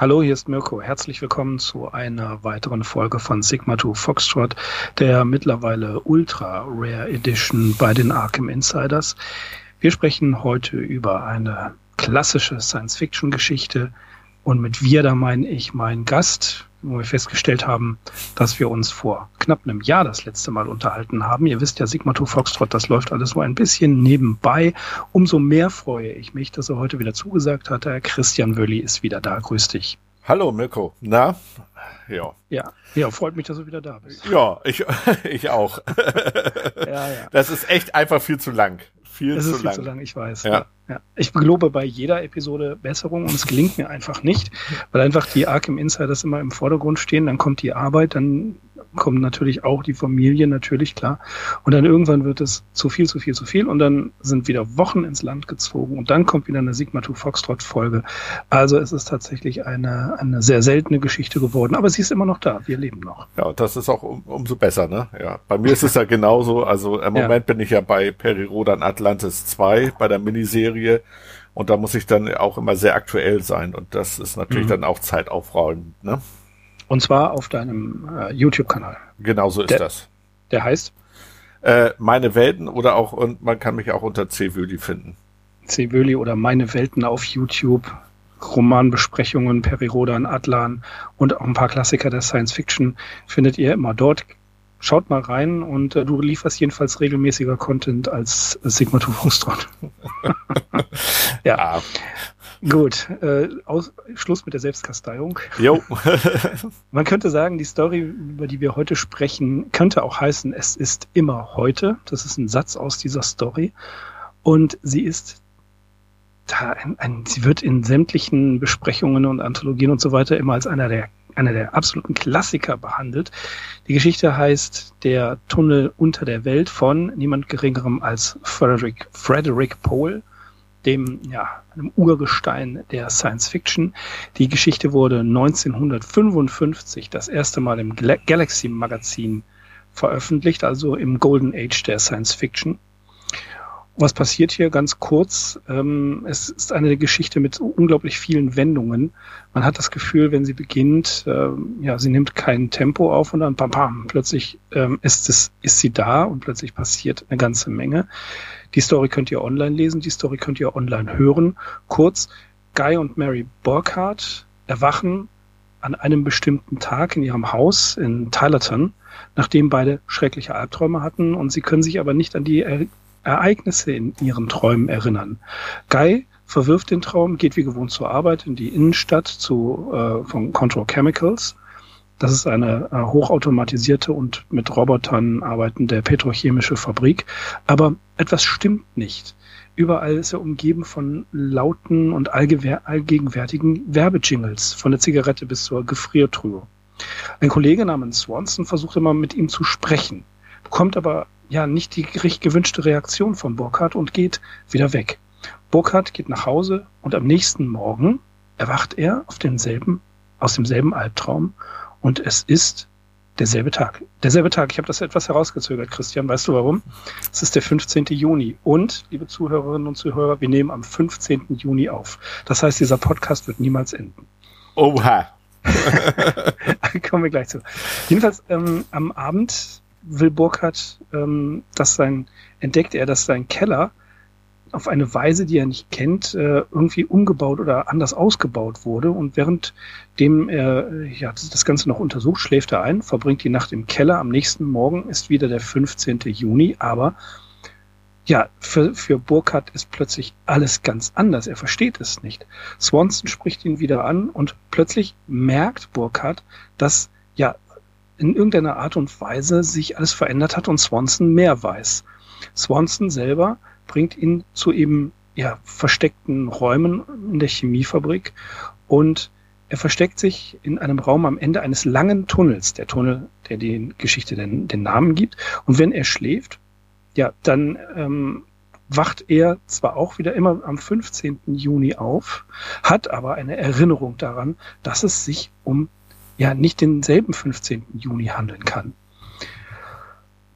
Hallo, hier ist Mirko. Herzlich willkommen zu einer weiteren Folge von Sigma 2 Foxtrot, der mittlerweile Ultra Rare Edition bei den Arkham Insiders. Wir sprechen heute über eine klassische Science-Fiction-Geschichte und mit wir, da meine ich meinen Gast, wo wir festgestellt haben, dass wir uns vor knapp einem Jahr das letzte Mal unterhalten haben. Ihr wisst ja, Sigma 2 Foxtrot, das läuft alles so ein bisschen nebenbei. Umso mehr freue ich mich, dass er heute wieder zugesagt hat. Herr Christian Wölli ist wieder da. Grüß dich. Hallo Mirko. Na? Ja. Ja, ja freut mich, dass du wieder da bist. Ja, ich, ich auch. ja, ja. Das ist echt einfach viel zu lang. Viel es zu ist viel lang. zu lang, ich weiß. Ja. ja. Ich gelobe bei jeder Episode Besserung und es gelingt mir einfach nicht, weil einfach die Arkham Insiders immer im Vordergrund stehen, dann kommt die Arbeit, dann kommt natürlich auch die Familie, natürlich, klar. Und dann irgendwann wird es zu viel, zu viel, zu viel und dann sind wieder Wochen ins Land gezogen und dann kommt wieder eine Sigma 2 Foxtrot Folge. Also es ist tatsächlich eine, eine sehr seltene Geschichte geworden, aber sie ist immer noch da. Wir leben noch. Ja, das ist auch um, umso besser, ne? Ja. Bei mir ist es ja genauso. Also im Moment ja. bin ich ja bei Peri Rodan Atlantis 2 bei der Miniserie. Und da muss ich dann auch immer sehr aktuell sein. Und das ist natürlich mhm. dann auch zeitaufraubend, ne? Und zwar auf deinem äh, YouTube-Kanal. Genau so ist der, das. Der heißt? Äh, meine Welten oder auch, und man kann mich auch unter C. Wöli finden. C. Wöli oder Meine Welten auf YouTube. Romanbesprechungen, Perirodan, Atlan und auch ein paar Klassiker der Science Fiction findet ihr immer dort. Schaut mal rein und äh, du lieferst jedenfalls regelmäßiger Content als Sigma 2 Frustron. ja. ja. Gut, äh, aus, Schluss mit der Selbstkasteiung. Jo. Man könnte sagen, die Story, über die wir heute sprechen, könnte auch heißen, es ist immer heute. Das ist ein Satz aus dieser Story. Und sie ist da ein, ein, sie wird in sämtlichen Besprechungen und Anthologien und so weiter immer als einer der einer der absoluten Klassiker behandelt. Die Geschichte heißt Der Tunnel unter der Welt von niemand geringerem als Frederick, Frederick Pohl dem, ja, einem Urgestein der Science Fiction. Die Geschichte wurde 1955 das erste Mal im Galaxy Magazin veröffentlicht, also im Golden Age der Science Fiction. Was passiert hier ganz kurz? Ähm, es ist eine Geschichte mit unglaublich vielen Wendungen. Man hat das Gefühl, wenn sie beginnt, ähm, ja, sie nimmt kein Tempo auf und dann pam, pam, plötzlich ähm, ist, es, ist sie da und plötzlich passiert eine ganze Menge. Die Story könnt ihr online lesen, die Story könnt ihr online hören. Kurz, Guy und Mary Burkhardt erwachen an einem bestimmten Tag in ihrem Haus in Tylerton, nachdem beide schreckliche Albträume hatten und sie können sich aber nicht an die Ereignisse in ihren Träumen erinnern. Guy verwirft den Traum, geht wie gewohnt zur Arbeit in die Innenstadt zu, äh, von Control Chemicals das ist eine äh, hochautomatisierte und mit Robotern arbeitende petrochemische Fabrik. Aber etwas stimmt nicht. Überall ist er umgeben von lauten und allgegenwärtigen Werbejingles, von der Zigarette bis zur Gefriertruhe. Ein Kollege namens Swanson versucht immer mit ihm zu sprechen, bekommt aber ja nicht die gewünschte Reaktion von Burkhardt und geht wieder weg. Burkhardt geht nach Hause und am nächsten Morgen erwacht er auf demselben, aus demselben Albtraum und es ist derselbe Tag. Derselbe Tag. Ich habe das etwas herausgezögert, Christian. Weißt du warum? Es ist der 15. Juni. Und, liebe Zuhörerinnen und Zuhörer, wir nehmen am 15. Juni auf. Das heißt, dieser Podcast wird niemals enden. Oha. Kommen wir gleich zu. Jedenfalls ähm, am Abend will Burkhardt, ähm, dass sein, entdeckt er, dass sein Keller auf eine Weise, die er nicht kennt, äh, irgendwie umgebaut oder anders ausgebaut wurde. Und während dem er ja, das Ganze noch untersucht, schläft er ein, verbringt die Nacht im Keller. Am nächsten Morgen ist wieder der 15. Juni, aber ja, für, für Burkhardt ist plötzlich alles ganz anders. Er versteht es nicht. Swanson spricht ihn wieder an und plötzlich merkt Burkhardt, dass ja in irgendeiner Art und Weise sich alles verändert hat und Swanson mehr weiß. Swanson selber bringt ihn zu eben ja, versteckten Räumen in der Chemiefabrik und er versteckt sich in einem Raum am Ende eines langen Tunnels, der Tunnel, der die Geschichte den, den Namen gibt. Und wenn er schläft, ja, dann ähm, wacht er zwar auch wieder immer am 15. Juni auf, hat aber eine Erinnerung daran, dass es sich um ja nicht denselben 15. Juni handeln kann.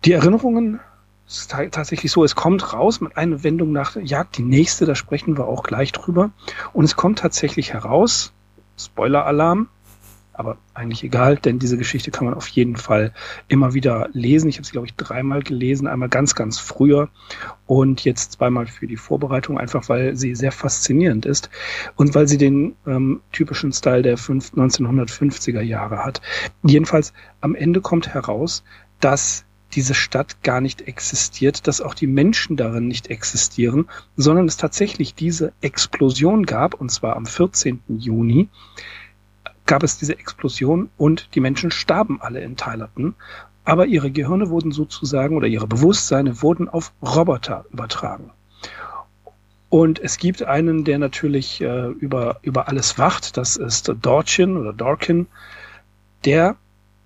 Die Erinnerungen ist tatsächlich so, es kommt raus mit einer Wendung nach Jagd, die nächste, da sprechen wir auch gleich drüber. Und es kommt tatsächlich heraus, Spoiler-Alarm, aber eigentlich egal, denn diese Geschichte kann man auf jeden Fall immer wieder lesen. Ich habe sie, glaube ich, dreimal gelesen, einmal ganz, ganz früher und jetzt zweimal für die Vorbereitung, einfach weil sie sehr faszinierend ist und weil sie den ähm, typischen Style der 1950er Jahre hat. Jedenfalls am Ende kommt heraus, dass diese Stadt gar nicht existiert, dass auch die Menschen darin nicht existieren, sondern es tatsächlich diese Explosion gab, und zwar am 14. Juni, gab es diese Explosion und die Menschen starben alle in Thailand. Aber ihre Gehirne wurden sozusagen oder ihre Bewusstseine wurden auf Roboter übertragen. Und es gibt einen, der natürlich äh, über, über alles wacht. Das ist Dorchin oder Dorkin, der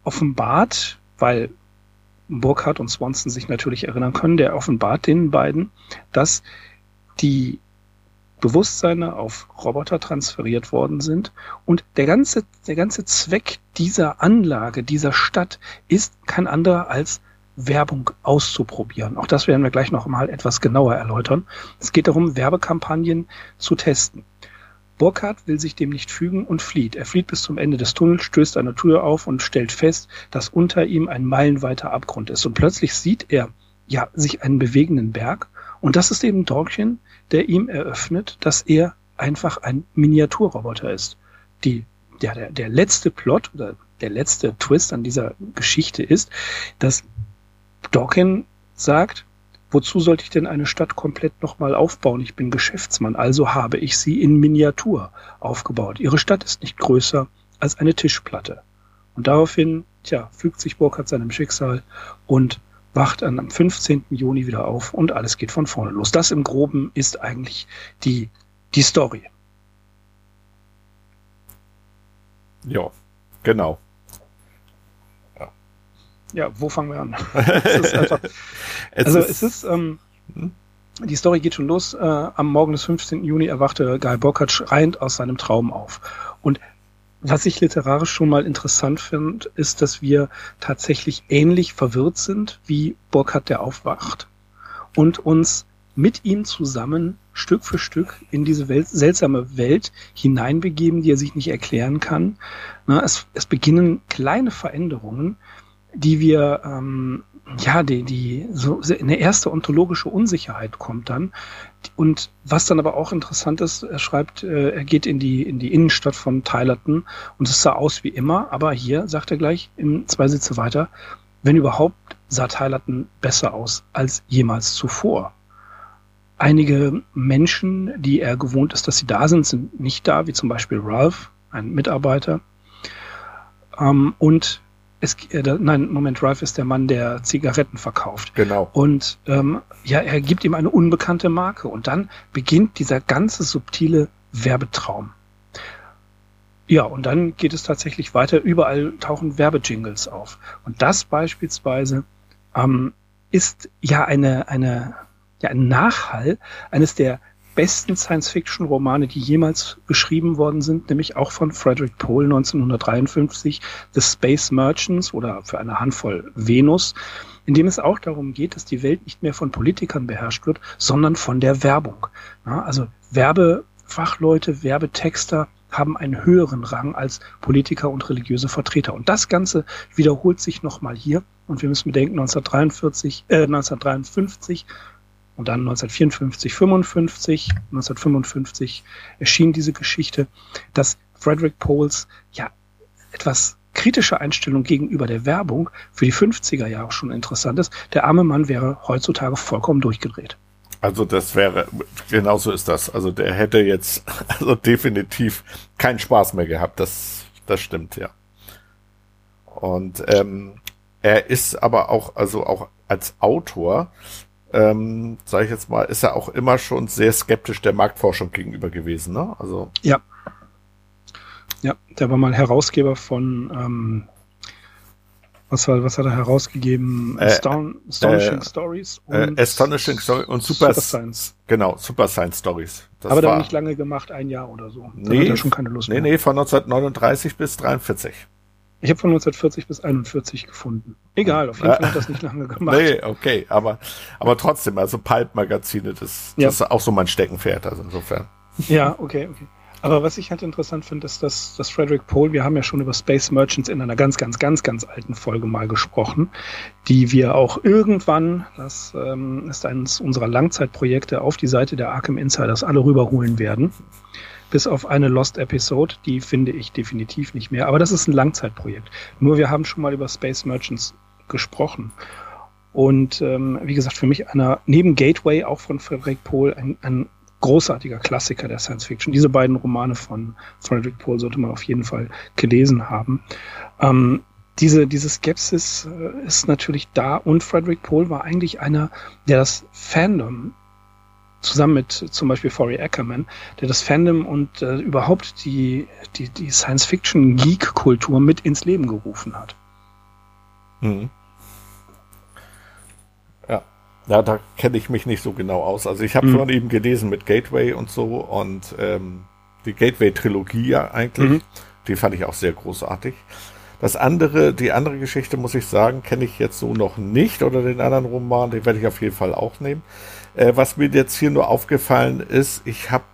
offenbart, weil Burkhardt und Swanson sich natürlich erinnern können, der offenbart den beiden, dass die Bewusstseine auf Roboter transferiert worden sind. Und der ganze, der ganze Zweck dieser Anlage, dieser Stadt ist kein anderer als Werbung auszuprobieren. Auch das werden wir gleich noch mal etwas genauer erläutern. Es geht darum, Werbekampagnen zu testen. Burkhardt will sich dem nicht fügen und flieht. Er flieht bis zum Ende des Tunnels, stößt eine Tür auf und stellt fest, dass unter ihm ein meilenweiter Abgrund ist. Und plötzlich sieht er ja sich einen bewegenden Berg. Und das ist eben Dorkchen, der ihm eröffnet, dass er einfach ein Miniaturroboter ist. Die, ja, der, der letzte Plot oder der letzte Twist an dieser Geschichte ist, dass Dawkins sagt, wozu sollte ich denn eine Stadt komplett nochmal aufbauen? Ich bin Geschäftsmann, also habe ich sie in Miniatur aufgebaut. Ihre Stadt ist nicht größer als eine Tischplatte. Und daraufhin, tja, fügt sich Burkhardt seinem Schicksal und wacht dann am 15. Juni wieder auf und alles geht von vorne los. Das im Groben ist eigentlich die, die Story. Ja, genau. Ja, ja wo fangen wir an? es ist einfach, es also ist, es ist, ähm, hm? die Story geht schon los. Äh, am Morgen des 15. Juni erwachte Guy Burkhardt schreiend aus seinem Traum auf. Und was ich literarisch schon mal interessant finde, ist, dass wir tatsächlich ähnlich verwirrt sind, wie Burkhardt der aufwacht und uns mit ihm zusammen Stück für Stück in diese Welt, seltsame Welt hineinbegeben, die er sich nicht erklären kann. Na, es, es beginnen kleine Veränderungen, die wir ähm, ja, die, die, so eine erste ontologische Unsicherheit kommt dann. Und was dann aber auch interessant ist, er schreibt, äh, er geht in die, in die Innenstadt von Tylerton und es sah aus wie immer, aber hier, sagt er gleich, in zwei Sitze weiter, wenn überhaupt, sah Tylerton besser aus als jemals zuvor. Einige Menschen, die er gewohnt ist, dass sie da sind, sind nicht da, wie zum Beispiel Ralph, ein Mitarbeiter. Ähm, und es, äh, nein, Moment, Ralph ist der Mann, der Zigaretten verkauft. Genau. Und ähm, ja, er gibt ihm eine unbekannte Marke und dann beginnt dieser ganze subtile Werbetraum. Ja, und dann geht es tatsächlich weiter. Überall tauchen Werbejingles auf. Und das beispielsweise ähm, ist ja eine, eine, ja, ein Nachhall eines der besten Science-Fiction-Romane, die jemals geschrieben worden sind, nämlich auch von Frederick Pohl 1953, The Space Merchants oder für eine Handvoll Venus, in dem es auch darum geht, dass die Welt nicht mehr von Politikern beherrscht wird, sondern von der Werbung. Ja, also Werbefachleute, Werbetexter haben einen höheren Rang als Politiker und religiöse Vertreter. Und das Ganze wiederholt sich nochmal hier. Und wir müssen bedenken, 1943, äh, 1953 und dann 1954, 55, 1955 erschien diese Geschichte, dass Frederick Poles ja etwas kritische Einstellung gegenüber der Werbung für die 50er Jahre schon interessant ist. Der arme Mann wäre heutzutage vollkommen durchgedreht. Also das wäre, genauso ist das. Also der hätte jetzt also definitiv keinen Spaß mehr gehabt. Das, das stimmt, ja. Und ähm, er ist aber auch, also auch als Autor ähm, sage ich jetzt mal, ist er auch immer schon sehr skeptisch der Marktforschung gegenüber gewesen, ne? Also ja, ja, der war mal Herausgeber von ähm, was war, was hat er herausgegeben? Äh, Aston Astonishing äh, Stories äh, und äh, Astonishing Stories und Super, Super, Science. Genau, Super Science Stories. Das Aber der war nicht lange gemacht, ein Jahr oder so. Da nee, hat er schon keine Lust nee, mehr. Nee, von 1939 bis 43. Ich habe von 1940 bis 41 gefunden. Egal, auf jeden Fall hat das nicht lange gemacht. Nee, okay, aber, aber trotzdem, also Pulp-Magazine, das, das ja. ist auch so mein Steckenpferd, also insofern. Ja, okay, okay. Aber was ich halt interessant finde, ist, dass, dass Frederick Pohl, wir haben ja schon über Space Merchants in einer ganz, ganz, ganz, ganz alten Folge mal gesprochen, die wir auch irgendwann, das ähm, ist eines unserer Langzeitprojekte, auf die Seite der Arkham Insiders alle rüberholen werden. Bis auf eine Lost Episode, die finde ich definitiv nicht mehr. Aber das ist ein Langzeitprojekt. Nur wir haben schon mal über Space Merchants gesprochen. Und ähm, wie gesagt, für mich einer, neben Gateway auch von Frederick Pohl, ein, ein großartiger Klassiker der Science Fiction. Diese beiden Romane von Frederick Pohl sollte man auf jeden Fall gelesen haben. Ähm, diese, diese Skepsis äh, ist natürlich da und Frederick Pohl war eigentlich einer, der das Fandom zusammen mit zum Beispiel Forey Ackerman, der das Fandom und äh, überhaupt die, die, die Science-Fiction-Geek-Kultur mit ins Leben gerufen hat. Mhm. Ja, da kenne ich mich nicht so genau aus. Also ich habe mhm. vorhin eben gelesen mit Gateway und so und ähm, die Gateway-Trilogie ja eigentlich. Mhm. Die fand ich auch sehr großartig. Das andere, die andere Geschichte, muss ich sagen, kenne ich jetzt so noch nicht oder den anderen Roman, den werde ich auf jeden Fall auch nehmen. Äh, was mir jetzt hier nur aufgefallen ist, ich habe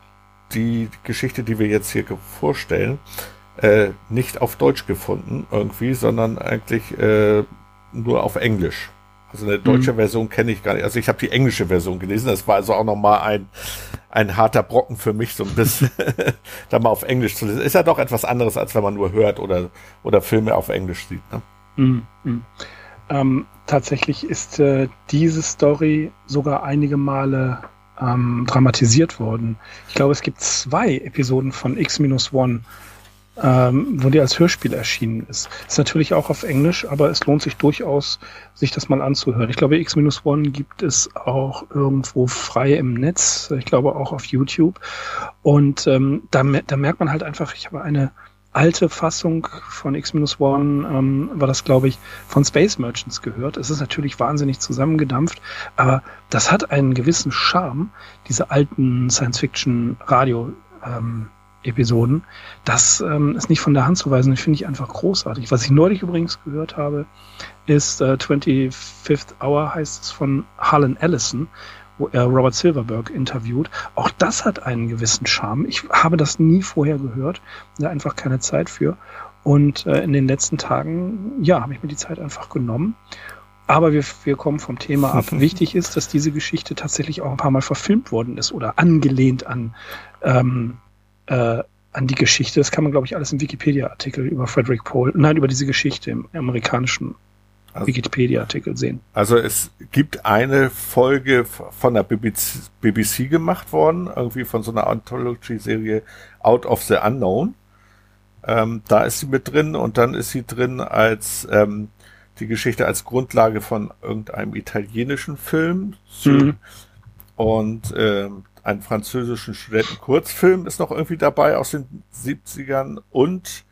die Geschichte, die wir jetzt hier vorstellen, äh, nicht auf Deutsch gefunden irgendwie, sondern eigentlich äh, nur auf Englisch. Also eine deutsche mhm. Version kenne ich gar nicht. Also ich habe die englische Version gelesen. Das war also auch nochmal ein, ein harter Brocken für mich, so ein bisschen da mal auf Englisch zu lesen. Ist ja doch etwas anderes, als wenn man nur hört oder, oder Filme auf Englisch sieht. Ne? Mhm. Mhm. Ähm, tatsächlich ist äh, diese Story sogar einige Male ähm, dramatisiert worden. Ich glaube, es gibt zwei Episoden von X-1 ähm, wo die als Hörspiel erschienen ist. Ist natürlich auch auf Englisch, aber es lohnt sich durchaus, sich das mal anzuhören. Ich glaube, X-One gibt es auch irgendwo frei im Netz. Ich glaube auch auf YouTube. Und ähm, da, da merkt man halt einfach, ich habe eine alte Fassung von X-One, ähm, war das, glaube ich, von Space Merchants gehört. Es ist natürlich wahnsinnig zusammengedampft, aber das hat einen gewissen Charme, diese alten Science-Fiction-Radio- ähm, Episoden. Das ähm, ist nicht von der Hand zu weisen. Das finde ich einfach großartig. Was ich neulich übrigens gehört habe, ist äh, 25th Hour heißt es von Harlan Ellison, wo er Robert Silverberg interviewt. Auch das hat einen gewissen Charme. Ich habe das nie vorher gehört, da einfach keine Zeit für. Und äh, in den letzten Tagen, ja, habe ich mir die Zeit einfach genommen. Aber wir, wir kommen vom Thema ab. Wichtig ist, dass diese Geschichte tatsächlich auch ein paar Mal verfilmt worden ist oder angelehnt an ähm, äh, an die Geschichte. Das kann man, glaube ich, alles im Wikipedia-Artikel über Frederick Pohl, nein, über diese Geschichte im amerikanischen also, Wikipedia-Artikel sehen. Also es gibt eine Folge von der BBC, BBC gemacht worden, irgendwie von so einer Anthology-Serie Out of the Unknown. Ähm, da ist sie mit drin und dann ist sie drin als ähm, die Geschichte als Grundlage von irgendeinem italienischen Film. Mhm. Und ähm, einen französischen Studenten-Kurzfilm ist noch irgendwie dabei aus den 70ern und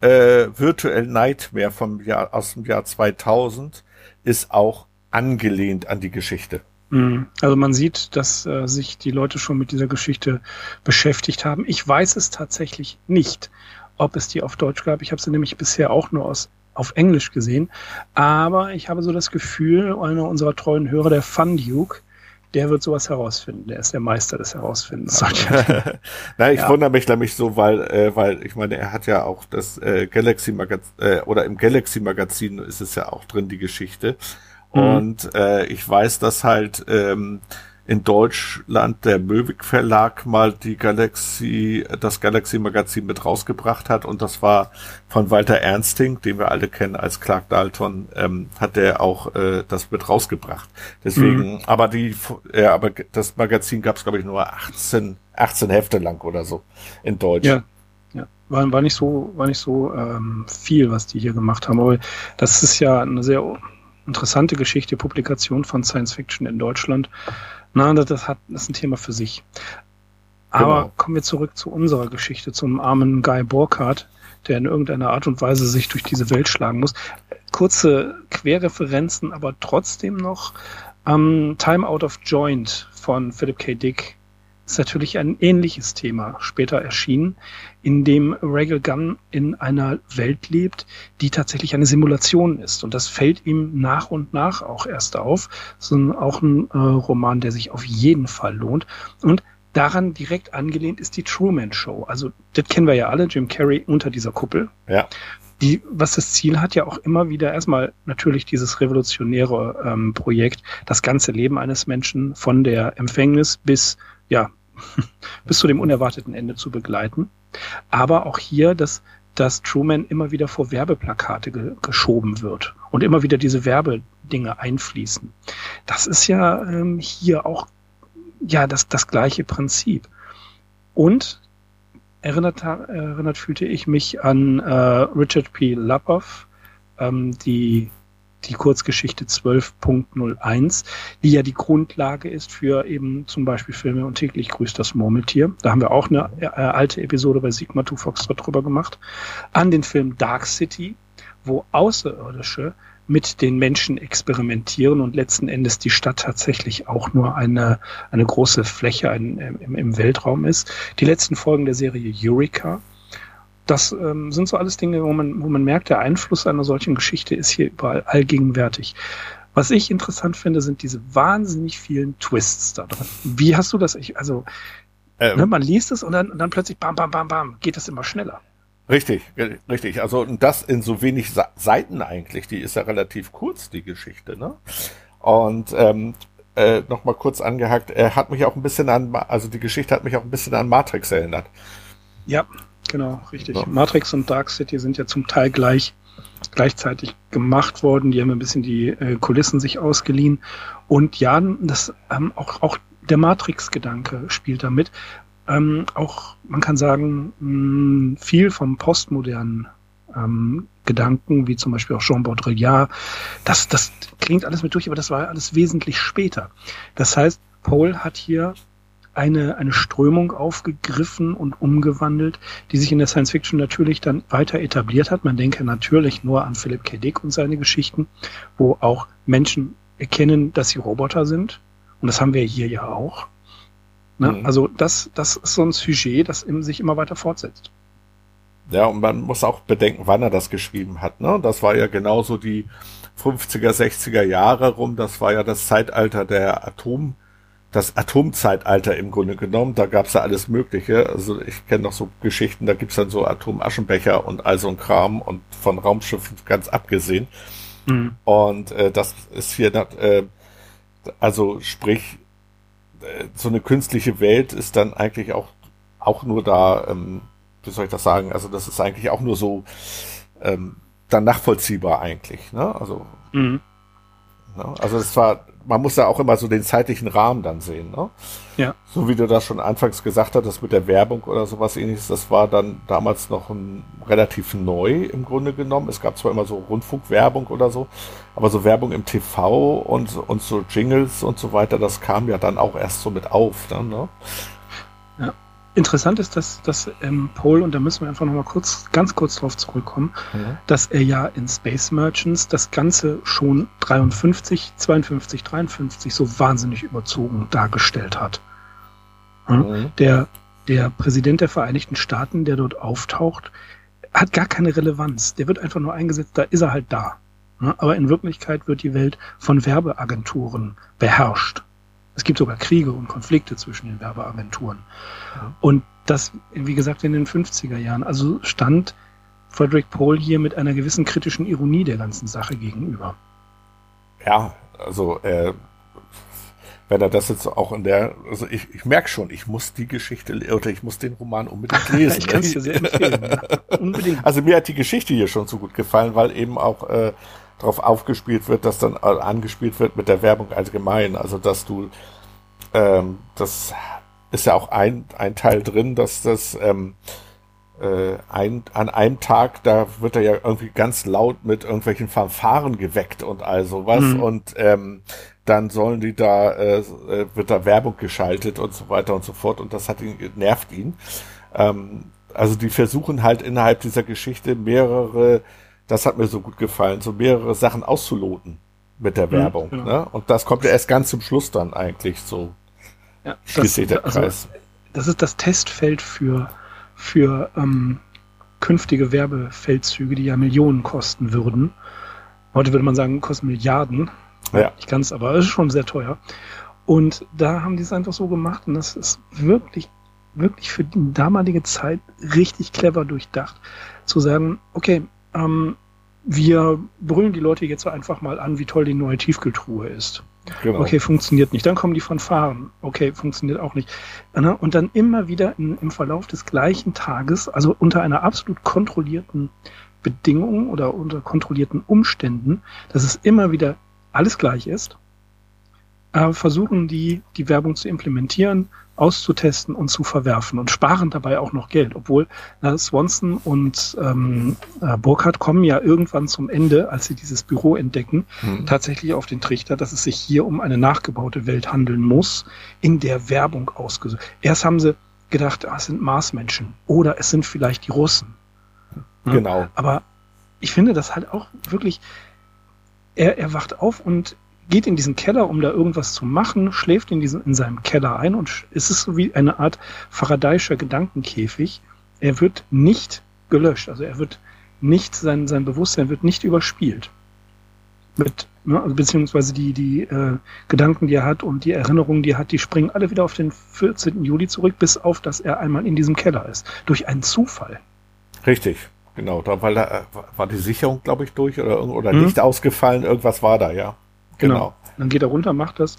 äh, Virtual Nightmare vom Jahr, aus dem Jahr 2000 ist auch angelehnt an die Geschichte. Mhm. Also man sieht, dass äh, sich die Leute schon mit dieser Geschichte beschäftigt haben. Ich weiß es tatsächlich nicht, ob es die auf Deutsch gab. Ich habe sie nämlich bisher auch nur aus auf Englisch gesehen. Aber ich habe so das Gefühl, einer unserer treuen Hörer, der Fun Duke, der wird sowas herausfinden. Der ist der Meister des Herausfindens. Na, ich ja. wundere mich nämlich so, weil, äh, weil ich meine, er hat ja auch das äh, Galaxy Magazin äh, oder im Galaxy Magazin ist es ja auch drin die Geschichte. Mhm. Und äh, ich weiß, dass halt ähm, in Deutschland der Möwig Verlag mal die Galaxy, das Galaxy Magazin mit rausgebracht hat und das war von Walter Ernsting, den wir alle kennen als Clark Dalton, ähm, hat der auch äh, das mit rausgebracht. Deswegen, mhm. aber die, äh, aber das Magazin gab es glaube ich nur 18, 18 Hefte lang oder so in Deutsch. Ja. Ja, war, war nicht so, war nicht so ähm, viel, was die hier gemacht haben. Aber das ist ja eine sehr interessante Geschichte, Publikation von Science Fiction in Deutschland. Na, das, hat, das ist ein Thema für sich. Aber genau. kommen wir zurück zu unserer Geschichte, zum armen Guy Burkhardt, der in irgendeiner Art und Weise sich durch diese Welt schlagen muss. Kurze Querreferenzen, aber trotzdem noch ähm, Time Out of Joint von Philip K. Dick ist natürlich ein ähnliches Thema später erschienen, in dem Regal Gunn in einer Welt lebt, die tatsächlich eine Simulation ist. Und das fällt ihm nach und nach auch erst auf. Es ist auch ein äh, Roman, der sich auf jeden Fall lohnt. Und daran direkt angelehnt ist die Truman Show. Also das kennen wir ja alle, Jim Carrey unter dieser Kuppel. Ja. Die, was das Ziel hat, ja auch immer wieder erstmal natürlich dieses revolutionäre ähm, Projekt, das ganze Leben eines Menschen von der Empfängnis bis, ja, bis zu dem unerwarteten Ende zu begleiten. Aber auch hier, dass, dass Truman immer wieder vor Werbeplakate ge geschoben wird und immer wieder diese Werbedinge einfließen. Das ist ja ähm, hier auch ja, das, das gleiche Prinzip. Und erinnert, erinnert fühlte ich mich an äh, Richard P. Lapoff, ähm, die, die Kurzgeschichte 12.01, die ja die Grundlage ist für eben zum Beispiel Filme und täglich grüßt das Murmeltier. Da haben wir auch eine äh, alte Episode bei Sigma 2 Foxtrot drüber gemacht. An den Film Dark City, wo Außerirdische mit den Menschen experimentieren und letzten Endes die Stadt tatsächlich auch nur eine, eine große Fläche ein, im, im Weltraum ist. Die letzten Folgen der Serie Eureka, das ähm, sind so alles Dinge, wo man, wo man merkt, der Einfluss einer solchen Geschichte ist hier überall allgegenwärtig. Was ich interessant finde, sind diese wahnsinnig vielen Twists da drin. Wie hast du das? Ich, also, ähm, ne, man liest es und dann, und dann plötzlich bam, bam, bam, bam, geht es immer schneller. Richtig, richtig. Also und das in so wenig Seiten eigentlich. Die ist ja relativ kurz, die Geschichte. Ne? Und ähm, äh, nochmal kurz angehackt, er hat mich auch ein bisschen an, also die Geschichte hat mich auch ein bisschen an Matrix erinnert. Ja, genau, richtig. So. Matrix und Dark City sind ja zum Teil gleich gleichzeitig gemacht worden. Die haben ein bisschen die äh, Kulissen sich ausgeliehen. Und ja, das ähm, auch, auch der Matrix-Gedanke spielt damit, ähm, auch, man kann sagen, mh, mm, viel vom postmodernen ähm, Gedanken, wie zum Beispiel auch Jean Baudrillard, das, das klingt alles mit durch, aber das war alles wesentlich später. Das heißt, Paul hat hier eine, eine Strömung aufgegriffen und umgewandelt, die sich in der Science Fiction natürlich dann weiter etabliert hat. Man denke natürlich nur an Philip K. Dick und seine Geschichten, wo auch Menschen erkennen, dass sie Roboter sind. Und das haben wir hier ja auch. Ne? Mhm. Also das, das ist so ein Sujet, das sich immer weiter fortsetzt. Ja, und man muss auch bedenken, wann er das geschrieben hat. Ne? Das war ja genauso die 50er, 60er Jahre rum. Das war ja das Zeitalter der Atom, das Atomzeitalter im Grunde genommen. Da gab's ja alles Mögliche. Also ich kenne noch so Geschichten, da gibt's dann so Atomaschenbecher und all so ein Kram und von Raumschiffen ganz abgesehen. Mhm. Und äh, das ist hier, äh, also sprich, so eine künstliche Welt ist dann eigentlich auch, auch nur da, ähm, wie soll ich das sagen, also das ist eigentlich auch nur so ähm, dann nachvollziehbar eigentlich. Ne? Also, mhm. ne? also es war, man muss da auch immer so den zeitlichen Rahmen dann sehen. Ne? Ja. So wie du das schon anfangs gesagt hattest mit der Werbung oder sowas ähnliches, das war dann damals noch ein, relativ neu im Grunde genommen. Es gab zwar immer so Rundfunkwerbung oder so, aber so Werbung im TV und, und so Jingles und so weiter, das kam ja dann auch erst so mit auf. Dann, ne? Ja. Interessant ist, dass, dass ähm, Paul, und da müssen wir einfach nochmal kurz, ganz kurz drauf zurückkommen, mhm. dass er ja in Space Merchants das Ganze schon 53, 52, 53 so wahnsinnig überzogen dargestellt hat. Mhm. Der, der Präsident der Vereinigten Staaten, der dort auftaucht, hat gar keine Relevanz. Der wird einfach nur eingesetzt, da ist er halt da. Aber in Wirklichkeit wird die Welt von Werbeagenturen beherrscht. Es gibt sogar Kriege und Konflikte zwischen den Werbeagenturen. Ja. Und das, wie gesagt, in den 50er Jahren. Also stand Frederick Pohl hier mit einer gewissen kritischen Ironie der ganzen Sache gegenüber. Ja, also äh, wenn er das jetzt auch in der, also ich, ich merke schon, ich muss die Geschichte oder ich muss den Roman unbedingt lesen. ich kann es dir sehr empfehlen. Ja. Unbedingt. Also mir hat die Geschichte hier schon so gut gefallen, weil eben auch äh, darauf aufgespielt wird, dass dann äh, angespielt wird mit der Werbung allgemein. Also dass du, ähm, das ist ja auch ein, ein Teil drin, dass das ähm, äh, ein, an einem Tag, da wird er ja irgendwie ganz laut mit irgendwelchen Fanfaren geweckt und all sowas. Mhm. Und ähm, dann sollen die da, äh, äh, wird da Werbung geschaltet und so weiter und so fort. Und das hat ihn, nervt ihn. Ähm, also die versuchen halt innerhalb dieser Geschichte mehrere das hat mir so gut gefallen, so mehrere Sachen auszuloten mit der mhm, Werbung. Ja, genau. ne? Und das kommt ja erst ganz zum Schluss dann eigentlich so. ja das, also, das ist das Testfeld für, für ähm, künftige Werbefeldzüge, die ja Millionen kosten würden. Heute würde man sagen, kosten Milliarden. Ja. Nicht ganz, aber es ist schon sehr teuer. Und da haben die es einfach so gemacht und das ist wirklich, wirklich für die damalige Zeit richtig clever durchdacht, zu sagen, okay, ähm, wir brüllen die Leute jetzt einfach mal an, wie toll die neue Tiefkühltruhe ist. Genau. Okay, funktioniert nicht. Dann kommen die Fanfaren. Okay, funktioniert auch nicht. Ne? Und dann immer wieder in, im Verlauf des gleichen Tages, also unter einer absolut kontrollierten Bedingung oder unter kontrollierten Umständen, dass es immer wieder alles gleich ist, äh, versuchen die, die Werbung zu implementieren, auszutesten und zu verwerfen und sparen dabei auch noch Geld, obwohl na, Swanson und ähm, äh, Burkhardt kommen ja irgendwann zum Ende, als sie dieses Büro entdecken, mhm. tatsächlich auf den Trichter, dass es sich hier um eine nachgebaute Welt handeln muss, in der Werbung ausgesucht. Erst haben sie gedacht, ah, es sind Marsmenschen oder es sind vielleicht die Russen. Genau. Ja, aber ich finde das halt auch wirklich, er, er wacht auf und geht in diesen Keller, um da irgendwas zu machen, schläft in, diesem, in seinem Keller ein und es ist so wie eine Art Faradayscher Gedankenkäfig. Er wird nicht gelöscht, also er wird nicht, sein, sein Bewusstsein wird nicht überspielt. Mit, ne, also beziehungsweise die, die äh, Gedanken, die er hat und die Erinnerungen, die er hat, die springen alle wieder auf den 14. Juli zurück, bis auf, dass er einmal in diesem Keller ist. Durch einen Zufall. Richtig. Genau, da, weil da äh, war die Sicherung, glaube ich, durch oder, oder hm. Licht ausgefallen, irgendwas war da, ja. Genau. genau. Dann geht er runter, macht das,